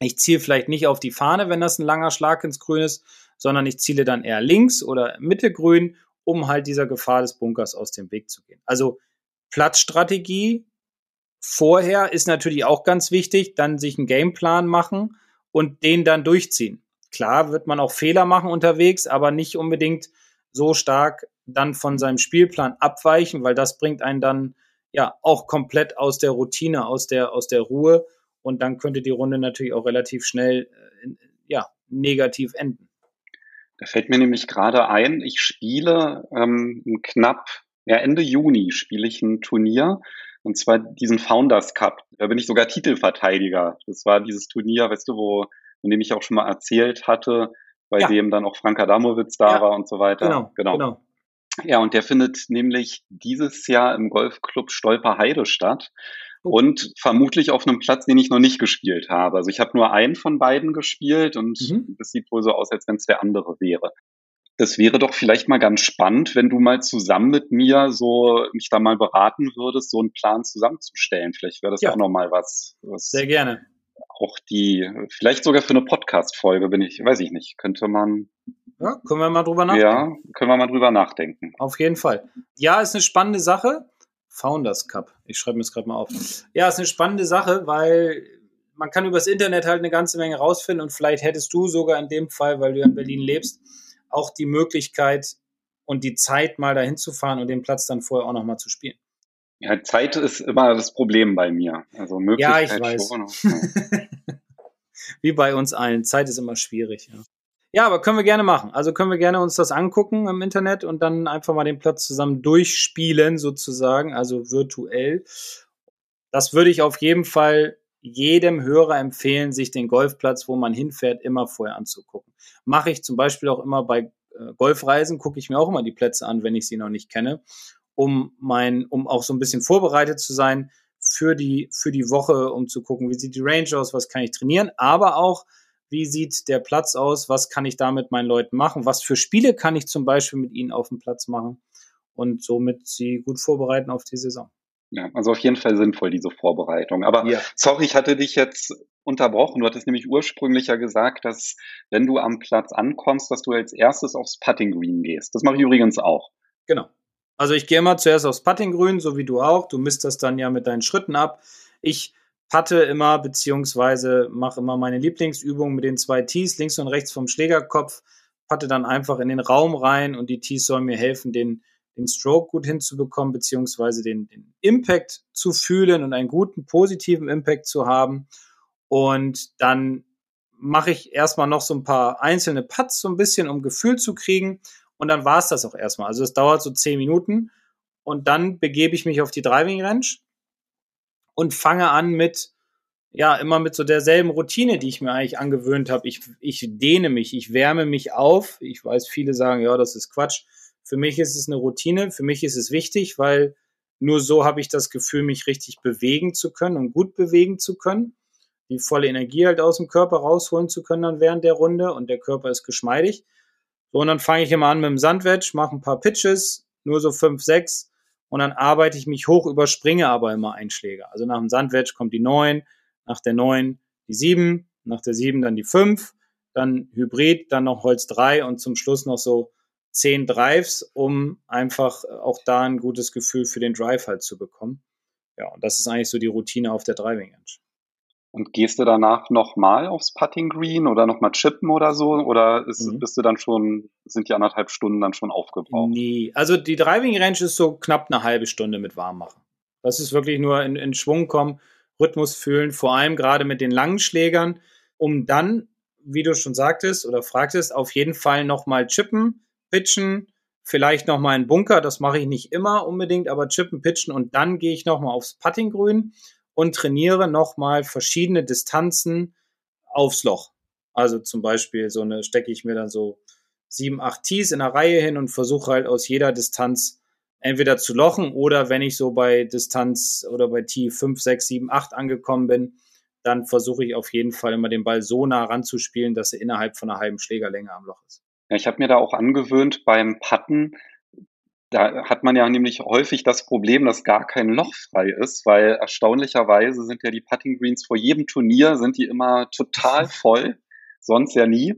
ich ziele vielleicht nicht auf die Fahne, wenn das ein langer Schlag ins Grün ist, sondern ich ziele dann eher links oder Mittelgrün um halt dieser Gefahr des Bunkers aus dem Weg zu gehen. Also Platzstrategie vorher ist natürlich auch ganz wichtig, dann sich einen Gameplan machen und den dann durchziehen. Klar wird man auch Fehler machen unterwegs, aber nicht unbedingt so stark dann von seinem Spielplan abweichen, weil das bringt einen dann ja auch komplett aus der Routine, aus der, aus der Ruhe und dann könnte die Runde natürlich auch relativ schnell äh, ja, negativ enden. Da fällt mir nämlich gerade ein, ich spiele ähm, knapp, ja, Ende Juni spiele ich ein Turnier und zwar diesen Founders Cup. Da bin ich sogar Titelverteidiger. Das war dieses Turnier, weißt du, wo, von dem ich auch schon mal erzählt hatte, bei ja. dem dann auch Frank Adamowitz da ja. war und so weiter. Genau, genau. genau. Ja, und der findet nämlich dieses Jahr im Golfclub Stolper Heide statt und vermutlich auf einem Platz, den ich noch nicht gespielt habe. Also ich habe nur einen von beiden gespielt und mhm. das sieht wohl so aus, als wenn es der andere wäre. Das wäre doch vielleicht mal ganz spannend, wenn du mal zusammen mit mir so mich da mal beraten würdest, so einen Plan zusammenzustellen. Vielleicht wäre das ja. auch noch mal was, was. Sehr gerne. Auch die, vielleicht sogar für eine Podcast-Folge bin ich, weiß ich nicht, könnte man. Ja, können wir mal drüber nachdenken. Ja, können wir mal drüber nachdenken. Auf jeden Fall. Ja, ist eine spannende Sache. Founders Cup. Ich schreibe mir das gerade mal auf. Ja, ist eine spannende Sache, weil man kann übers Internet halt eine ganze Menge rausfinden und vielleicht hättest du sogar in dem Fall, weil du ja in Berlin lebst, auch die Möglichkeit und die Zeit, mal dahin zu fahren und den Platz dann vorher auch nochmal zu spielen. Ja, Zeit ist immer das Problem bei mir. Also Möglichkeit ja, ich weiß. Schon. <laughs> Wie bei uns allen. Zeit ist immer schwierig. Ja. Ja, aber können wir gerne machen. Also können wir gerne uns das angucken im Internet und dann einfach mal den Platz zusammen durchspielen, sozusagen, also virtuell. Das würde ich auf jeden Fall jedem Hörer empfehlen, sich den Golfplatz, wo man hinfährt, immer vorher anzugucken. Mache ich zum Beispiel auch immer bei äh, Golfreisen, gucke ich mir auch immer die Plätze an, wenn ich sie noch nicht kenne um mein, um auch so ein bisschen vorbereitet zu sein für die, für die Woche, um zu gucken, wie sieht die Range aus, was kann ich trainieren, aber auch, wie sieht der Platz aus, was kann ich da mit meinen Leuten machen, was für Spiele kann ich zum Beispiel mit ihnen auf dem Platz machen und somit sie gut vorbereiten auf die Saison. Ja, also auf jeden Fall sinnvoll, diese Vorbereitung. Aber ja. sorry, ich hatte dich jetzt unterbrochen. Du hattest nämlich ursprünglich ja gesagt, dass wenn du am Platz ankommst, dass du als erstes aufs Putting Green gehst. Das mache ich übrigens auch. Genau. Also ich gehe immer zuerst aufs Puttinggrün, so wie du auch. Du misst das dann ja mit deinen Schritten ab. Ich patte immer, beziehungsweise mache immer meine Lieblingsübung mit den zwei Tees links und rechts vom Schlägerkopf, patte dann einfach in den Raum rein und die Tees sollen mir helfen, den, den Stroke gut hinzubekommen, beziehungsweise den, den Impact zu fühlen und einen guten, positiven Impact zu haben. Und dann mache ich erstmal noch so ein paar einzelne Putts, so ein bisschen, um Gefühl zu kriegen und dann war es das auch erstmal. Also es dauert so zehn Minuten und dann begebe ich mich auf die Driving Range und fange an mit, ja, immer mit so derselben Routine, die ich mir eigentlich angewöhnt habe. Ich, ich dehne mich, ich wärme mich auf. Ich weiß, viele sagen, ja, das ist Quatsch. Für mich ist es eine Routine, für mich ist es wichtig, weil nur so habe ich das Gefühl, mich richtig bewegen zu können und gut bewegen zu können. Die volle Energie halt aus dem Körper rausholen zu können dann während der Runde und der Körper ist geschmeidig. So, und dann fange ich immer an mit dem Sandwedge, mache ein paar Pitches, nur so fünf, sechs, und dann arbeite ich mich hoch, überspringe aber immer Einschläge. Also nach dem Sandwedge kommt die neun, nach der neun die sieben, nach der sieben dann die fünf, dann Hybrid, dann noch Holz drei und zum Schluss noch so zehn Drives, um einfach auch da ein gutes Gefühl für den Drive halt zu bekommen. Ja, und das ist eigentlich so die Routine auf der Driving Range. Und gehst du danach nochmal aufs Putting Green oder nochmal chippen oder so? Oder ist, mhm. bist du dann schon, sind die anderthalb Stunden dann schon aufgebraucht? Nee, also die Driving Range ist so knapp eine halbe Stunde mit warm machen. Das ist wirklich nur in, in Schwung kommen, Rhythmus fühlen, vor allem gerade mit den langen Schlägern, um dann, wie du schon sagtest oder fragtest, auf jeden Fall nochmal chippen, pitchen, vielleicht nochmal einen Bunker, das mache ich nicht immer unbedingt, aber chippen, pitchen und dann gehe ich nochmal aufs Putting Grün und trainiere nochmal verschiedene Distanzen aufs Loch. Also zum Beispiel so eine stecke ich mir dann so sieben, acht Tees in der Reihe hin und versuche halt aus jeder Distanz entweder zu lochen oder wenn ich so bei Distanz oder bei Tee 5, 6, 7, 8 angekommen bin, dann versuche ich auf jeden Fall immer den Ball so nah ranzuspielen, dass er innerhalb von einer halben Schlägerlänge am Loch ist. Ja, ich habe mir da auch angewöhnt beim Putten, da hat man ja nämlich häufig das Problem, dass gar kein Loch frei ist, weil erstaunlicherweise sind ja die Putting Greens vor jedem Turnier sind die immer total <laughs> voll, sonst ja nie.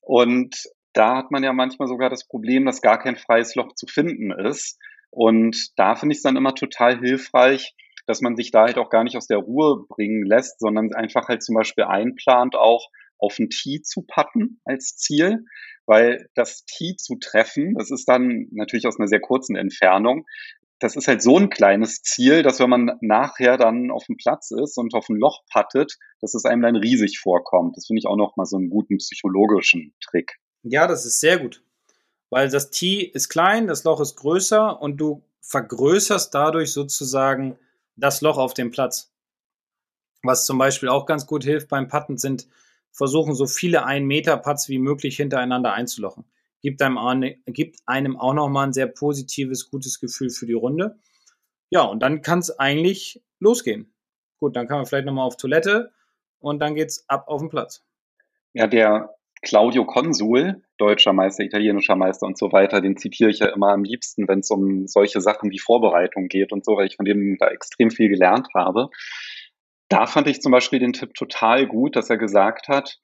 Und da hat man ja manchmal sogar das Problem, dass gar kein freies Loch zu finden ist. Und da finde ich es dann immer total hilfreich, dass man sich da halt auch gar nicht aus der Ruhe bringen lässt, sondern einfach halt zum Beispiel einplant, auch auf ein Tee zu putten als Ziel weil das Tee zu treffen, das ist dann natürlich aus einer sehr kurzen Entfernung. Das ist halt so ein kleines Ziel, dass wenn man nachher dann auf dem Platz ist und auf ein Loch pattet, dass es einem dann riesig vorkommt. Das finde ich auch noch mal so einen guten psychologischen Trick. Ja, das ist sehr gut, weil das Tee ist klein, das Loch ist größer und du vergrößerst dadurch sozusagen das Loch auf dem Platz. Was zum Beispiel auch ganz gut hilft beim Patten sind versuchen, so viele Ein-Meter-Putts wie möglich hintereinander einzulochen. Gibt einem, auch, ne, gibt einem auch nochmal ein sehr positives, gutes Gefühl für die Runde. Ja, und dann kann es eigentlich losgehen. Gut, dann kann man vielleicht nochmal auf Toilette und dann geht's ab auf den Platz. Ja, der Claudio Consul, deutscher Meister, italienischer Meister und so weiter, den zitiere ich ja immer am liebsten, wenn es um solche Sachen wie Vorbereitung geht und so, weil ich von dem da extrem viel gelernt habe. Da fand ich zum Beispiel den Tipp total gut, dass er gesagt hat,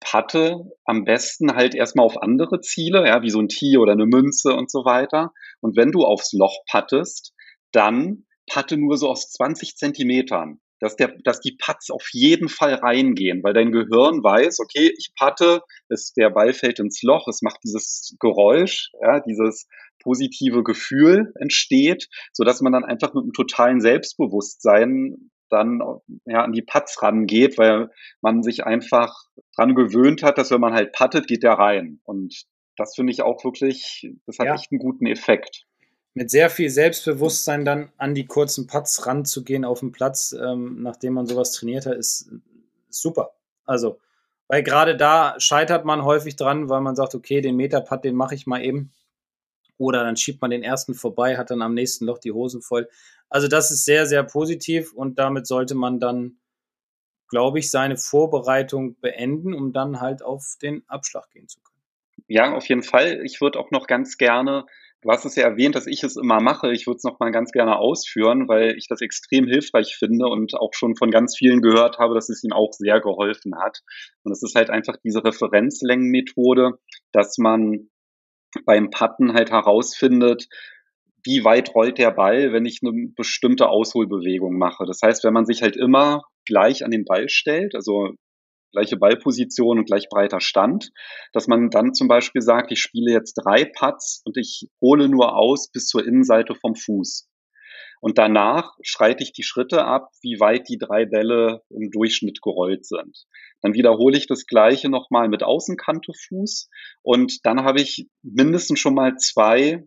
patte am besten halt erstmal auf andere Ziele, ja, wie so ein Tee oder eine Münze und so weiter. Und wenn du aufs Loch pattest, dann patte nur so aus 20 Zentimetern. dass, der, dass die Putts auf jeden Fall reingehen, weil dein Gehirn weiß, okay, ich patte, es, der Ball fällt ins Loch, es macht dieses Geräusch, ja, dieses positive Gefühl entsteht, so dass man dann einfach mit einem totalen Selbstbewusstsein dann ja, an die Putts rangeht, weil man sich einfach dran gewöhnt hat, dass wenn man halt puttet, geht der rein. Und das finde ich auch wirklich, das hat ja. echt einen guten Effekt mit sehr viel Selbstbewusstsein dann an die kurzen Putts ranzugehen auf dem Platz, ähm, nachdem man sowas trainiert hat, ist, super. Also, weil gerade da scheitert man häufig dran, weil man sagt, okay, den Meter-Putt, den mache ich mal eben. Oder dann schiebt man den ersten vorbei, hat dann am nächsten Loch die Hosen voll. Also das ist sehr, sehr positiv und damit sollte man dann, glaube ich, seine Vorbereitung beenden, um dann halt auf den Abschlag gehen zu können. Ja, auf jeden Fall. Ich würde auch noch ganz gerne Du hast es ja erwähnt, dass ich es immer mache. Ich würde es noch mal ganz gerne ausführen, weil ich das extrem hilfreich finde und auch schon von ganz vielen gehört habe, dass es ihnen auch sehr geholfen hat. Und es ist halt einfach diese Referenzlängenmethode, dass man beim Patten halt herausfindet, wie weit rollt der Ball, wenn ich eine bestimmte Ausholbewegung mache. Das heißt, wenn man sich halt immer gleich an den Ball stellt, also gleiche Ballposition und gleich breiter Stand, dass man dann zum Beispiel sagt, ich spiele jetzt drei Putts und ich hole nur aus bis zur Innenseite vom Fuß. Und danach schreite ich die Schritte ab, wie weit die drei Bälle im Durchschnitt gerollt sind. Dann wiederhole ich das gleiche nochmal mit Außenkante Fuß und dann habe ich mindestens schon mal zwei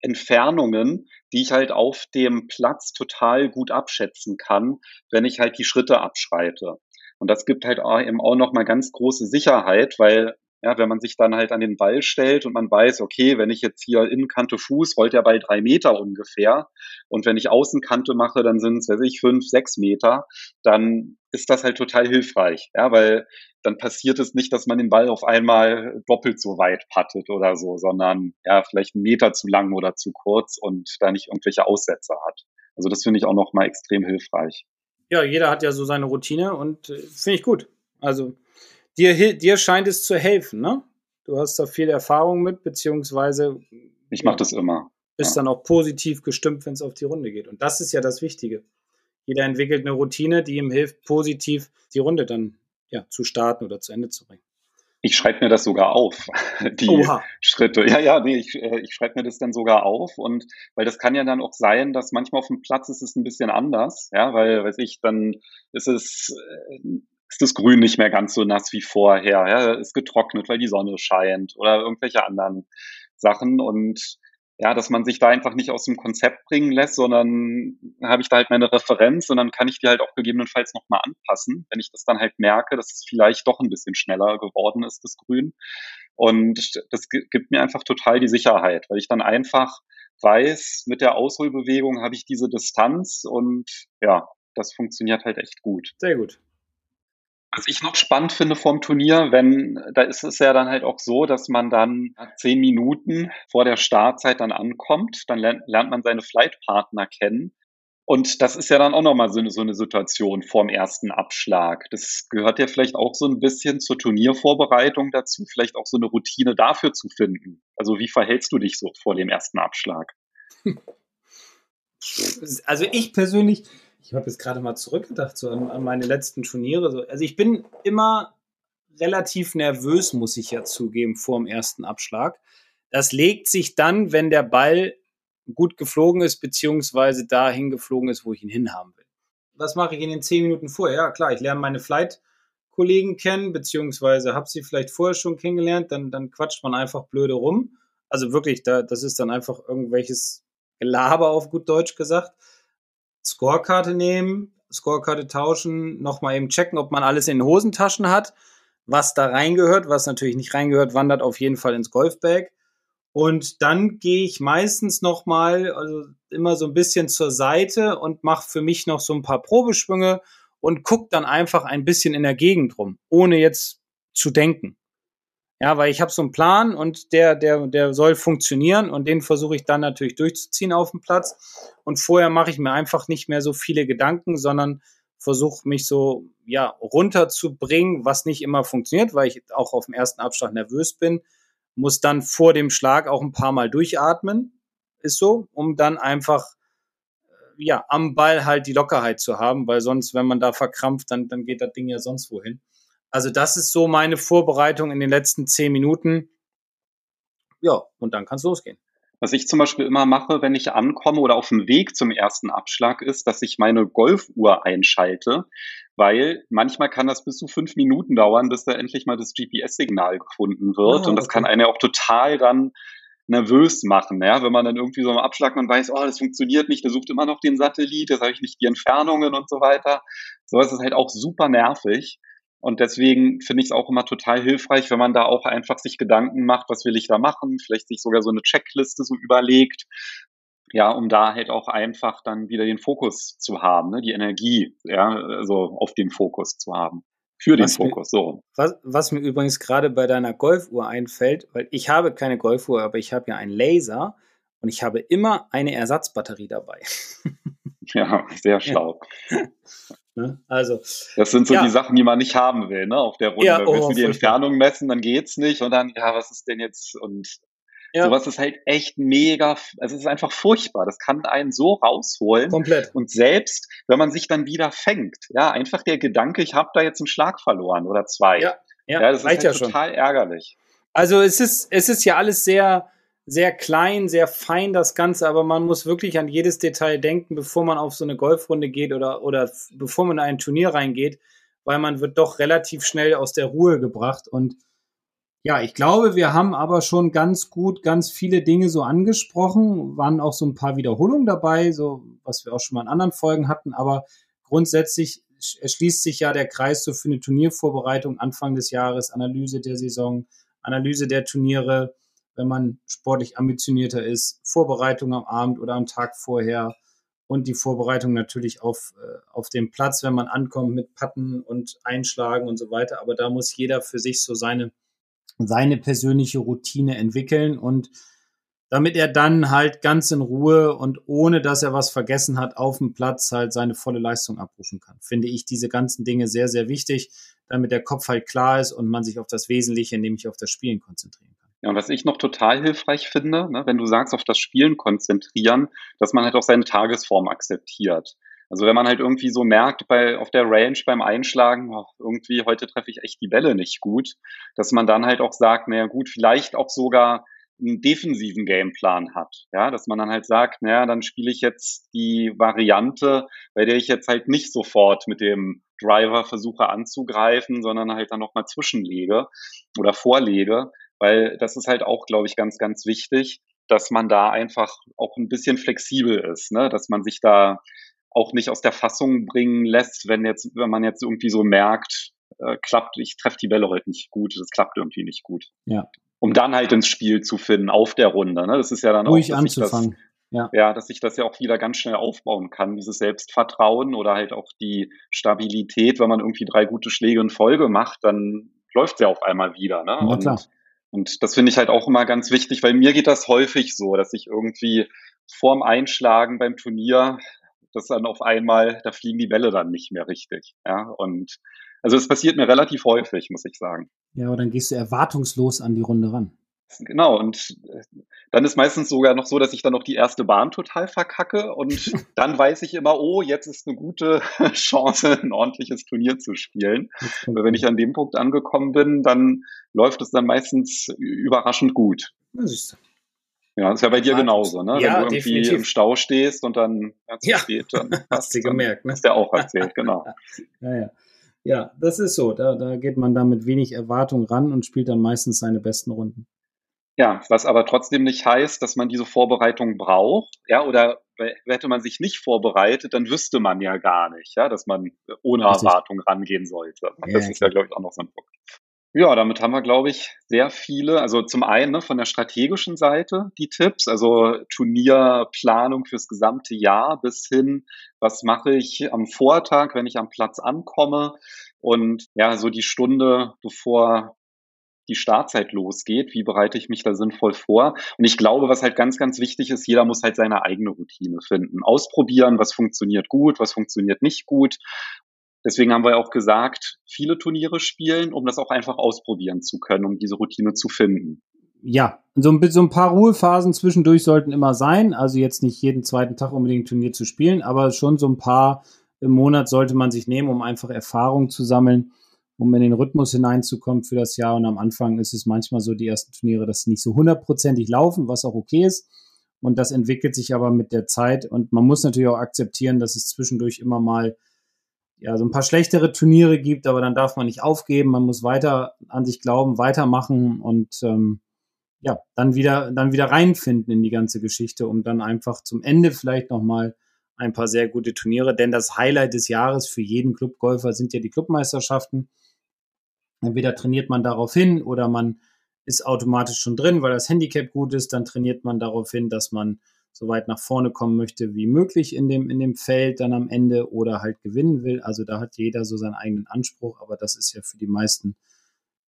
Entfernungen, die ich halt auf dem Platz total gut abschätzen kann, wenn ich halt die Schritte abschreite. Und das gibt halt eben auch nochmal ganz große Sicherheit, weil ja, wenn man sich dann halt an den Ball stellt und man weiß, okay, wenn ich jetzt hier Innenkante Fuß, rollt der Ball drei Meter ungefähr. Und wenn ich Außenkante mache, dann sind es, weiß ich, fünf, sechs Meter. Dann ist das halt total hilfreich. Ja, weil dann passiert es nicht, dass man den Ball auf einmal doppelt so weit pattet oder so, sondern ja, vielleicht einen Meter zu lang oder zu kurz und da nicht irgendwelche Aussätze hat. Also das finde ich auch nochmal extrem hilfreich ja, jeder hat ja so seine Routine und äh, finde ich gut. Also dir, dir scheint es zu helfen, ne? Du hast da viel Erfahrung mit, beziehungsweise ich mache das immer. Bist ja. dann auch positiv gestimmt, wenn es auf die Runde geht. Und das ist ja das Wichtige. Jeder entwickelt eine Routine, die ihm hilft, positiv die Runde dann ja, zu starten oder zu Ende zu bringen. Ich schreibe mir das sogar auf, <laughs> die Oha. Schritte. Ja, ja, nee, ich, äh, ich schreibe mir das dann sogar auf und weil das kann ja dann auch sein, dass manchmal auf dem Platz ist es ein bisschen anders, ja, weil, weiß ich, dann ist es, äh, ist das Grün nicht mehr ganz so nass wie vorher, ja, ist getrocknet, weil die Sonne scheint oder irgendwelche anderen Sachen und ja, dass man sich da einfach nicht aus dem Konzept bringen lässt, sondern habe ich da halt meine Referenz und dann kann ich die halt auch gegebenenfalls nochmal anpassen, wenn ich das dann halt merke, dass es vielleicht doch ein bisschen schneller geworden ist, das Grün. Und das gibt mir einfach total die Sicherheit, weil ich dann einfach weiß, mit der Ausholbewegung habe ich diese Distanz und ja, das funktioniert halt echt gut. Sehr gut. Was ich noch spannend finde vom Turnier, wenn, da ist es ja dann halt auch so, dass man dann zehn Minuten vor der Startzeit dann ankommt, dann lernt, man seine Flightpartner kennen. Und das ist ja dann auch nochmal so so eine Situation vorm ersten Abschlag. Das gehört ja vielleicht auch so ein bisschen zur Turniervorbereitung dazu, vielleicht auch so eine Routine dafür zu finden. Also wie verhältst du dich so vor dem ersten Abschlag? Also ich persönlich, ich habe jetzt gerade mal zurückgedacht so an, an meine letzten Turniere. So. Also ich bin immer relativ nervös, muss ich ja zugeben, vor dem ersten Abschlag. Das legt sich dann, wenn der Ball gut geflogen ist, beziehungsweise dahin geflogen ist, wo ich ihn hinhaben will. Was mache ich in den zehn Minuten vorher? Ja, klar, ich lerne meine Flight-Kollegen kennen, beziehungsweise habe sie vielleicht vorher schon kennengelernt, dann, dann quatscht man einfach blöde rum. Also wirklich, da, das ist dann einfach irgendwelches Gelaber auf gut Deutsch gesagt. Scorekarte nehmen, Scorekarte tauschen, nochmal eben checken, ob man alles in den Hosentaschen hat. Was da reingehört, was natürlich nicht reingehört, wandert auf jeden Fall ins Golfbag. Und dann gehe ich meistens nochmal, also immer so ein bisschen zur Seite und mache für mich noch so ein paar Probeschwünge und gucke dann einfach ein bisschen in der Gegend rum, ohne jetzt zu denken. Ja, weil ich habe so einen Plan und der, der, der soll funktionieren und den versuche ich dann natürlich durchzuziehen auf dem Platz. Und vorher mache ich mir einfach nicht mehr so viele Gedanken, sondern versuche mich so ja runterzubringen, was nicht immer funktioniert, weil ich auch auf dem ersten Abschlag nervös bin. Muss dann vor dem Schlag auch ein paar Mal durchatmen, ist so, um dann einfach ja, am Ball halt die Lockerheit zu haben, weil sonst, wenn man da verkrampft, dann, dann geht das Ding ja sonst wohin. Also das ist so meine Vorbereitung in den letzten zehn Minuten. Ja, und dann kann es losgehen. Was ich zum Beispiel immer mache, wenn ich ankomme oder auf dem Weg zum ersten Abschlag ist, dass ich meine Golfuhr einschalte, weil manchmal kann das bis zu fünf Minuten dauern, bis da endlich mal das GPS-Signal gefunden wird. Oh, und das okay. kann einen ja auch total dann nervös machen, ja, wenn man dann irgendwie so am Abschlag man weiß, oh, das funktioniert nicht, der sucht immer noch den Satellit, jetzt habe ich nicht die Entfernungen und so weiter. So ist es halt auch super nervig. Und deswegen finde ich es auch immer total hilfreich, wenn man da auch einfach sich Gedanken macht, was will ich da machen, vielleicht sich sogar so eine Checkliste so überlegt, ja, um da halt auch einfach dann wieder den Fokus zu haben, ne, die Energie, ja, also auf den Fokus zu haben. Für den was Fokus, mir, so. Was, was mir übrigens gerade bei deiner Golfuhr einfällt, weil ich habe keine Golfuhr, aber ich habe ja einen Laser und ich habe immer eine Ersatzbatterie dabei. Ja, sehr <laughs> schlau. Ja. Ne? Also, das sind so ja. die Sachen, die man nicht haben will, ne, auf der Runde. Ja, oh, Willst du die Entfernung messen, dann geht's nicht und dann, ja, was ist denn jetzt und ja. sowas ist halt echt mega, also es ist einfach furchtbar. Das kann einen so rausholen. Komplett. Und selbst, wenn man sich dann wieder fängt, ja, einfach der Gedanke, ich habe da jetzt einen Schlag verloren oder zwei. Ja, ja, ja das ist halt ja total schon. ärgerlich. Also es ist, es ist ja alles sehr, sehr klein, sehr fein das Ganze, aber man muss wirklich an jedes Detail denken, bevor man auf so eine Golfrunde geht oder, oder bevor man in ein Turnier reingeht, weil man wird doch relativ schnell aus der Ruhe gebracht. Und ja, ich glaube, wir haben aber schon ganz gut ganz viele Dinge so angesprochen, waren auch so ein paar Wiederholungen dabei, so was wir auch schon mal in anderen Folgen hatten, aber grundsätzlich erschließt sich ja der Kreis so für eine Turniervorbereitung Anfang des Jahres, Analyse der Saison, Analyse der Turniere, wenn man sportlich ambitionierter ist, Vorbereitung am Abend oder am Tag vorher und die Vorbereitung natürlich auf, äh, auf dem Platz, wenn man ankommt mit Patten und Einschlagen und so weiter. Aber da muss jeder für sich so seine, seine persönliche Routine entwickeln und damit er dann halt ganz in Ruhe und ohne dass er was vergessen hat, auf dem Platz halt seine volle Leistung abrufen kann. Finde ich diese ganzen Dinge sehr, sehr wichtig, damit der Kopf halt klar ist und man sich auf das Wesentliche, nämlich auf das Spielen konzentrieren. Ja, und was ich noch total hilfreich finde, ne, wenn du sagst, auf das Spielen konzentrieren, dass man halt auch seine Tagesform akzeptiert. Also wenn man halt irgendwie so merkt bei auf der Range beim Einschlagen, oh, irgendwie heute treffe ich echt die Bälle nicht gut, dass man dann halt auch sagt, naja gut, vielleicht auch sogar einen defensiven Gameplan hat. Ja, dass man dann halt sagt, naja, dann spiele ich jetzt die Variante, bei der ich jetzt halt nicht sofort mit dem Driver versuche anzugreifen, sondern halt dann nochmal zwischenlege oder vorlege, weil das ist halt auch, glaube ich, ganz, ganz wichtig, dass man da einfach auch ein bisschen flexibel ist, ne? dass man sich da auch nicht aus der Fassung bringen lässt, wenn jetzt, wenn man jetzt irgendwie so merkt, äh, klappt, ich treffe die Bälle heute nicht gut, das klappt irgendwie nicht gut. Ja. Um dann halt ins Spiel zu finden auf der Runde. Ne? Das ist ja dann Ruhig auch, anzufangen. Ja. ja, dass ich das ja auch wieder ganz schnell aufbauen kann, dieses Selbstvertrauen oder halt auch die Stabilität, wenn man irgendwie drei gute Schläge in Folge macht, dann läuft es ja auf einmal wieder. Ne? Ja, und klar. Und das finde ich halt auch immer ganz wichtig, weil mir geht das häufig so, dass ich irgendwie vorm Einschlagen beim Turnier, dass dann auf einmal, da fliegen die Bälle dann nicht mehr richtig. Ja, und also es passiert mir relativ häufig, muss ich sagen. Ja, aber dann gehst du erwartungslos an die Runde ran. Genau, und äh, dann ist meistens sogar noch so, dass ich dann noch die erste Bahn total verkacke und <laughs> dann weiß ich immer, oh, jetzt ist eine gute <laughs> Chance, ein ordentliches Turnier zu spielen. Aber wenn ich an dem Punkt angekommen bin, dann läuft es dann meistens überraschend gut. Ja, das ist ja bei dir genauso, ne? Ja, Wenn du irgendwie definitiv. im Stau stehst und dann ja, spät, dann <laughs> hast du gemerkt, ne? Hast du ja auch erzählt, genau. ja, ja. Ja, das ist so. Da, da geht man da mit wenig Erwartung ran und spielt dann meistens seine besten Runden. Ja, was aber trotzdem nicht heißt, dass man diese Vorbereitung braucht, ja, oder hätte man sich nicht vorbereitet, dann wüsste man ja gar nicht, ja, dass man ohne Erwartung rangehen sollte. Das ja, ist ja, glaube ich, auch noch so ein Punkt. Ja, damit haben wir, glaube ich, sehr viele, also zum einen ne, von der strategischen Seite die Tipps, also Turnierplanung fürs gesamte Jahr bis hin, was mache ich am Vortag, wenn ich am Platz ankomme und ja, so die Stunde, bevor die Startzeit losgeht, wie bereite ich mich da sinnvoll vor? Und ich glaube, was halt ganz, ganz wichtig ist, jeder muss halt seine eigene Routine finden. Ausprobieren, was funktioniert gut, was funktioniert nicht gut. Deswegen haben wir auch gesagt, viele Turniere spielen, um das auch einfach ausprobieren zu können, um diese Routine zu finden. ja, so, so ein paar Ruhephasen zwischendurch sollten immer sein. Also jetzt nicht jeden zweiten Tag unbedingt ein Turnier zu spielen, aber schon so ein paar im Monat sollte man sich nehmen, um einfach Erfahrung zu sammeln, um in den Rhythmus hineinzukommen für das Jahr. Und am Anfang ist es manchmal so, die ersten Turniere, dass sie nicht so hundertprozentig laufen, was auch okay ist. Und das entwickelt sich aber mit der Zeit. Und man muss natürlich auch akzeptieren, dass es zwischendurch immer mal ja, so ein paar schlechtere Turniere gibt, aber dann darf man nicht aufgeben. Man muss weiter an sich glauben, weitermachen und ähm, ja, dann wieder, dann wieder reinfinden in die ganze Geschichte, um dann einfach zum Ende vielleicht nochmal ein paar sehr gute Turniere. Denn das Highlight des Jahres für jeden Clubgolfer sind ja die Clubmeisterschaften. Entweder trainiert man darauf hin oder man ist automatisch schon drin, weil das Handicap gut ist. Dann trainiert man darauf hin, dass man so weit nach vorne kommen möchte wie möglich in dem, in dem Feld dann am Ende oder halt gewinnen will. Also da hat jeder so seinen eigenen Anspruch, aber das ist ja für die meisten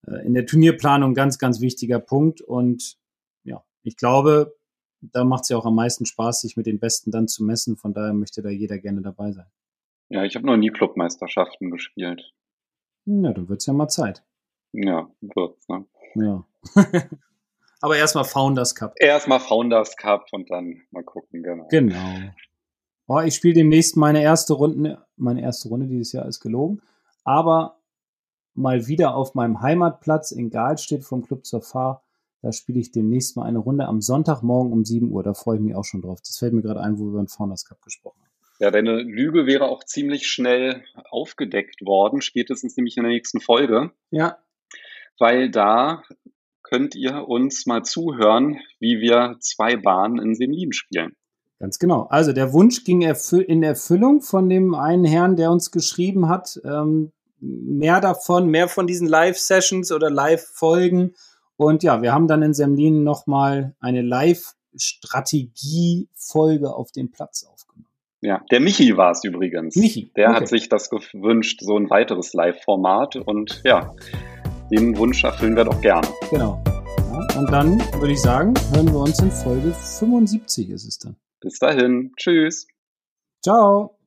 äh, in der Turnierplanung ganz, ganz wichtiger Punkt. Und ja, ich glaube, da macht es ja auch am meisten Spaß, sich mit den Besten dann zu messen. Von daher möchte da jeder gerne dabei sein. Ja, ich habe noch nie Clubmeisterschaften gespielt. Ja, dann wird es ja mal Zeit. Ja, wird's, ne? Ja. <laughs> Aber erstmal Founders Cup. Erstmal Founders Cup und dann mal gucken, genau. Genau. Oh, ich spiele demnächst meine erste Runde. Meine erste Runde dieses Jahr ist gelogen. Aber mal wieder auf meinem Heimatplatz in Galstedt vom Club zur Fahr. Da spiele ich demnächst mal eine Runde am Sonntagmorgen um 7 Uhr. Da freue ich mich auch schon drauf. Das fällt mir gerade ein, wo wir über den Founders Cup gesprochen haben. Ja, deine Lüge wäre auch ziemlich schnell aufgedeckt worden, spätestens nämlich in der nächsten Folge. Ja. Weil da könnt ihr uns mal zuhören, wie wir zwei Bahnen in Semlin spielen. Ganz genau. Also der Wunsch ging in Erfüllung von dem einen Herrn, der uns geschrieben hat. Ähm, mehr davon, mehr von diesen Live-Sessions oder Live-Folgen. Und ja, wir haben dann in Semlin nochmal eine Live-Strategie-Folge auf dem Platz aufgenommen. Ja, der Michi war es übrigens. Michi. Der okay. hat sich das gewünscht, so ein weiteres Live-Format. Und ja, den Wunsch erfüllen wir doch gerne. Genau. Ja, und dann würde ich sagen, hören wir uns in Folge 75 ist es dann. Bis dahin. Tschüss. Ciao.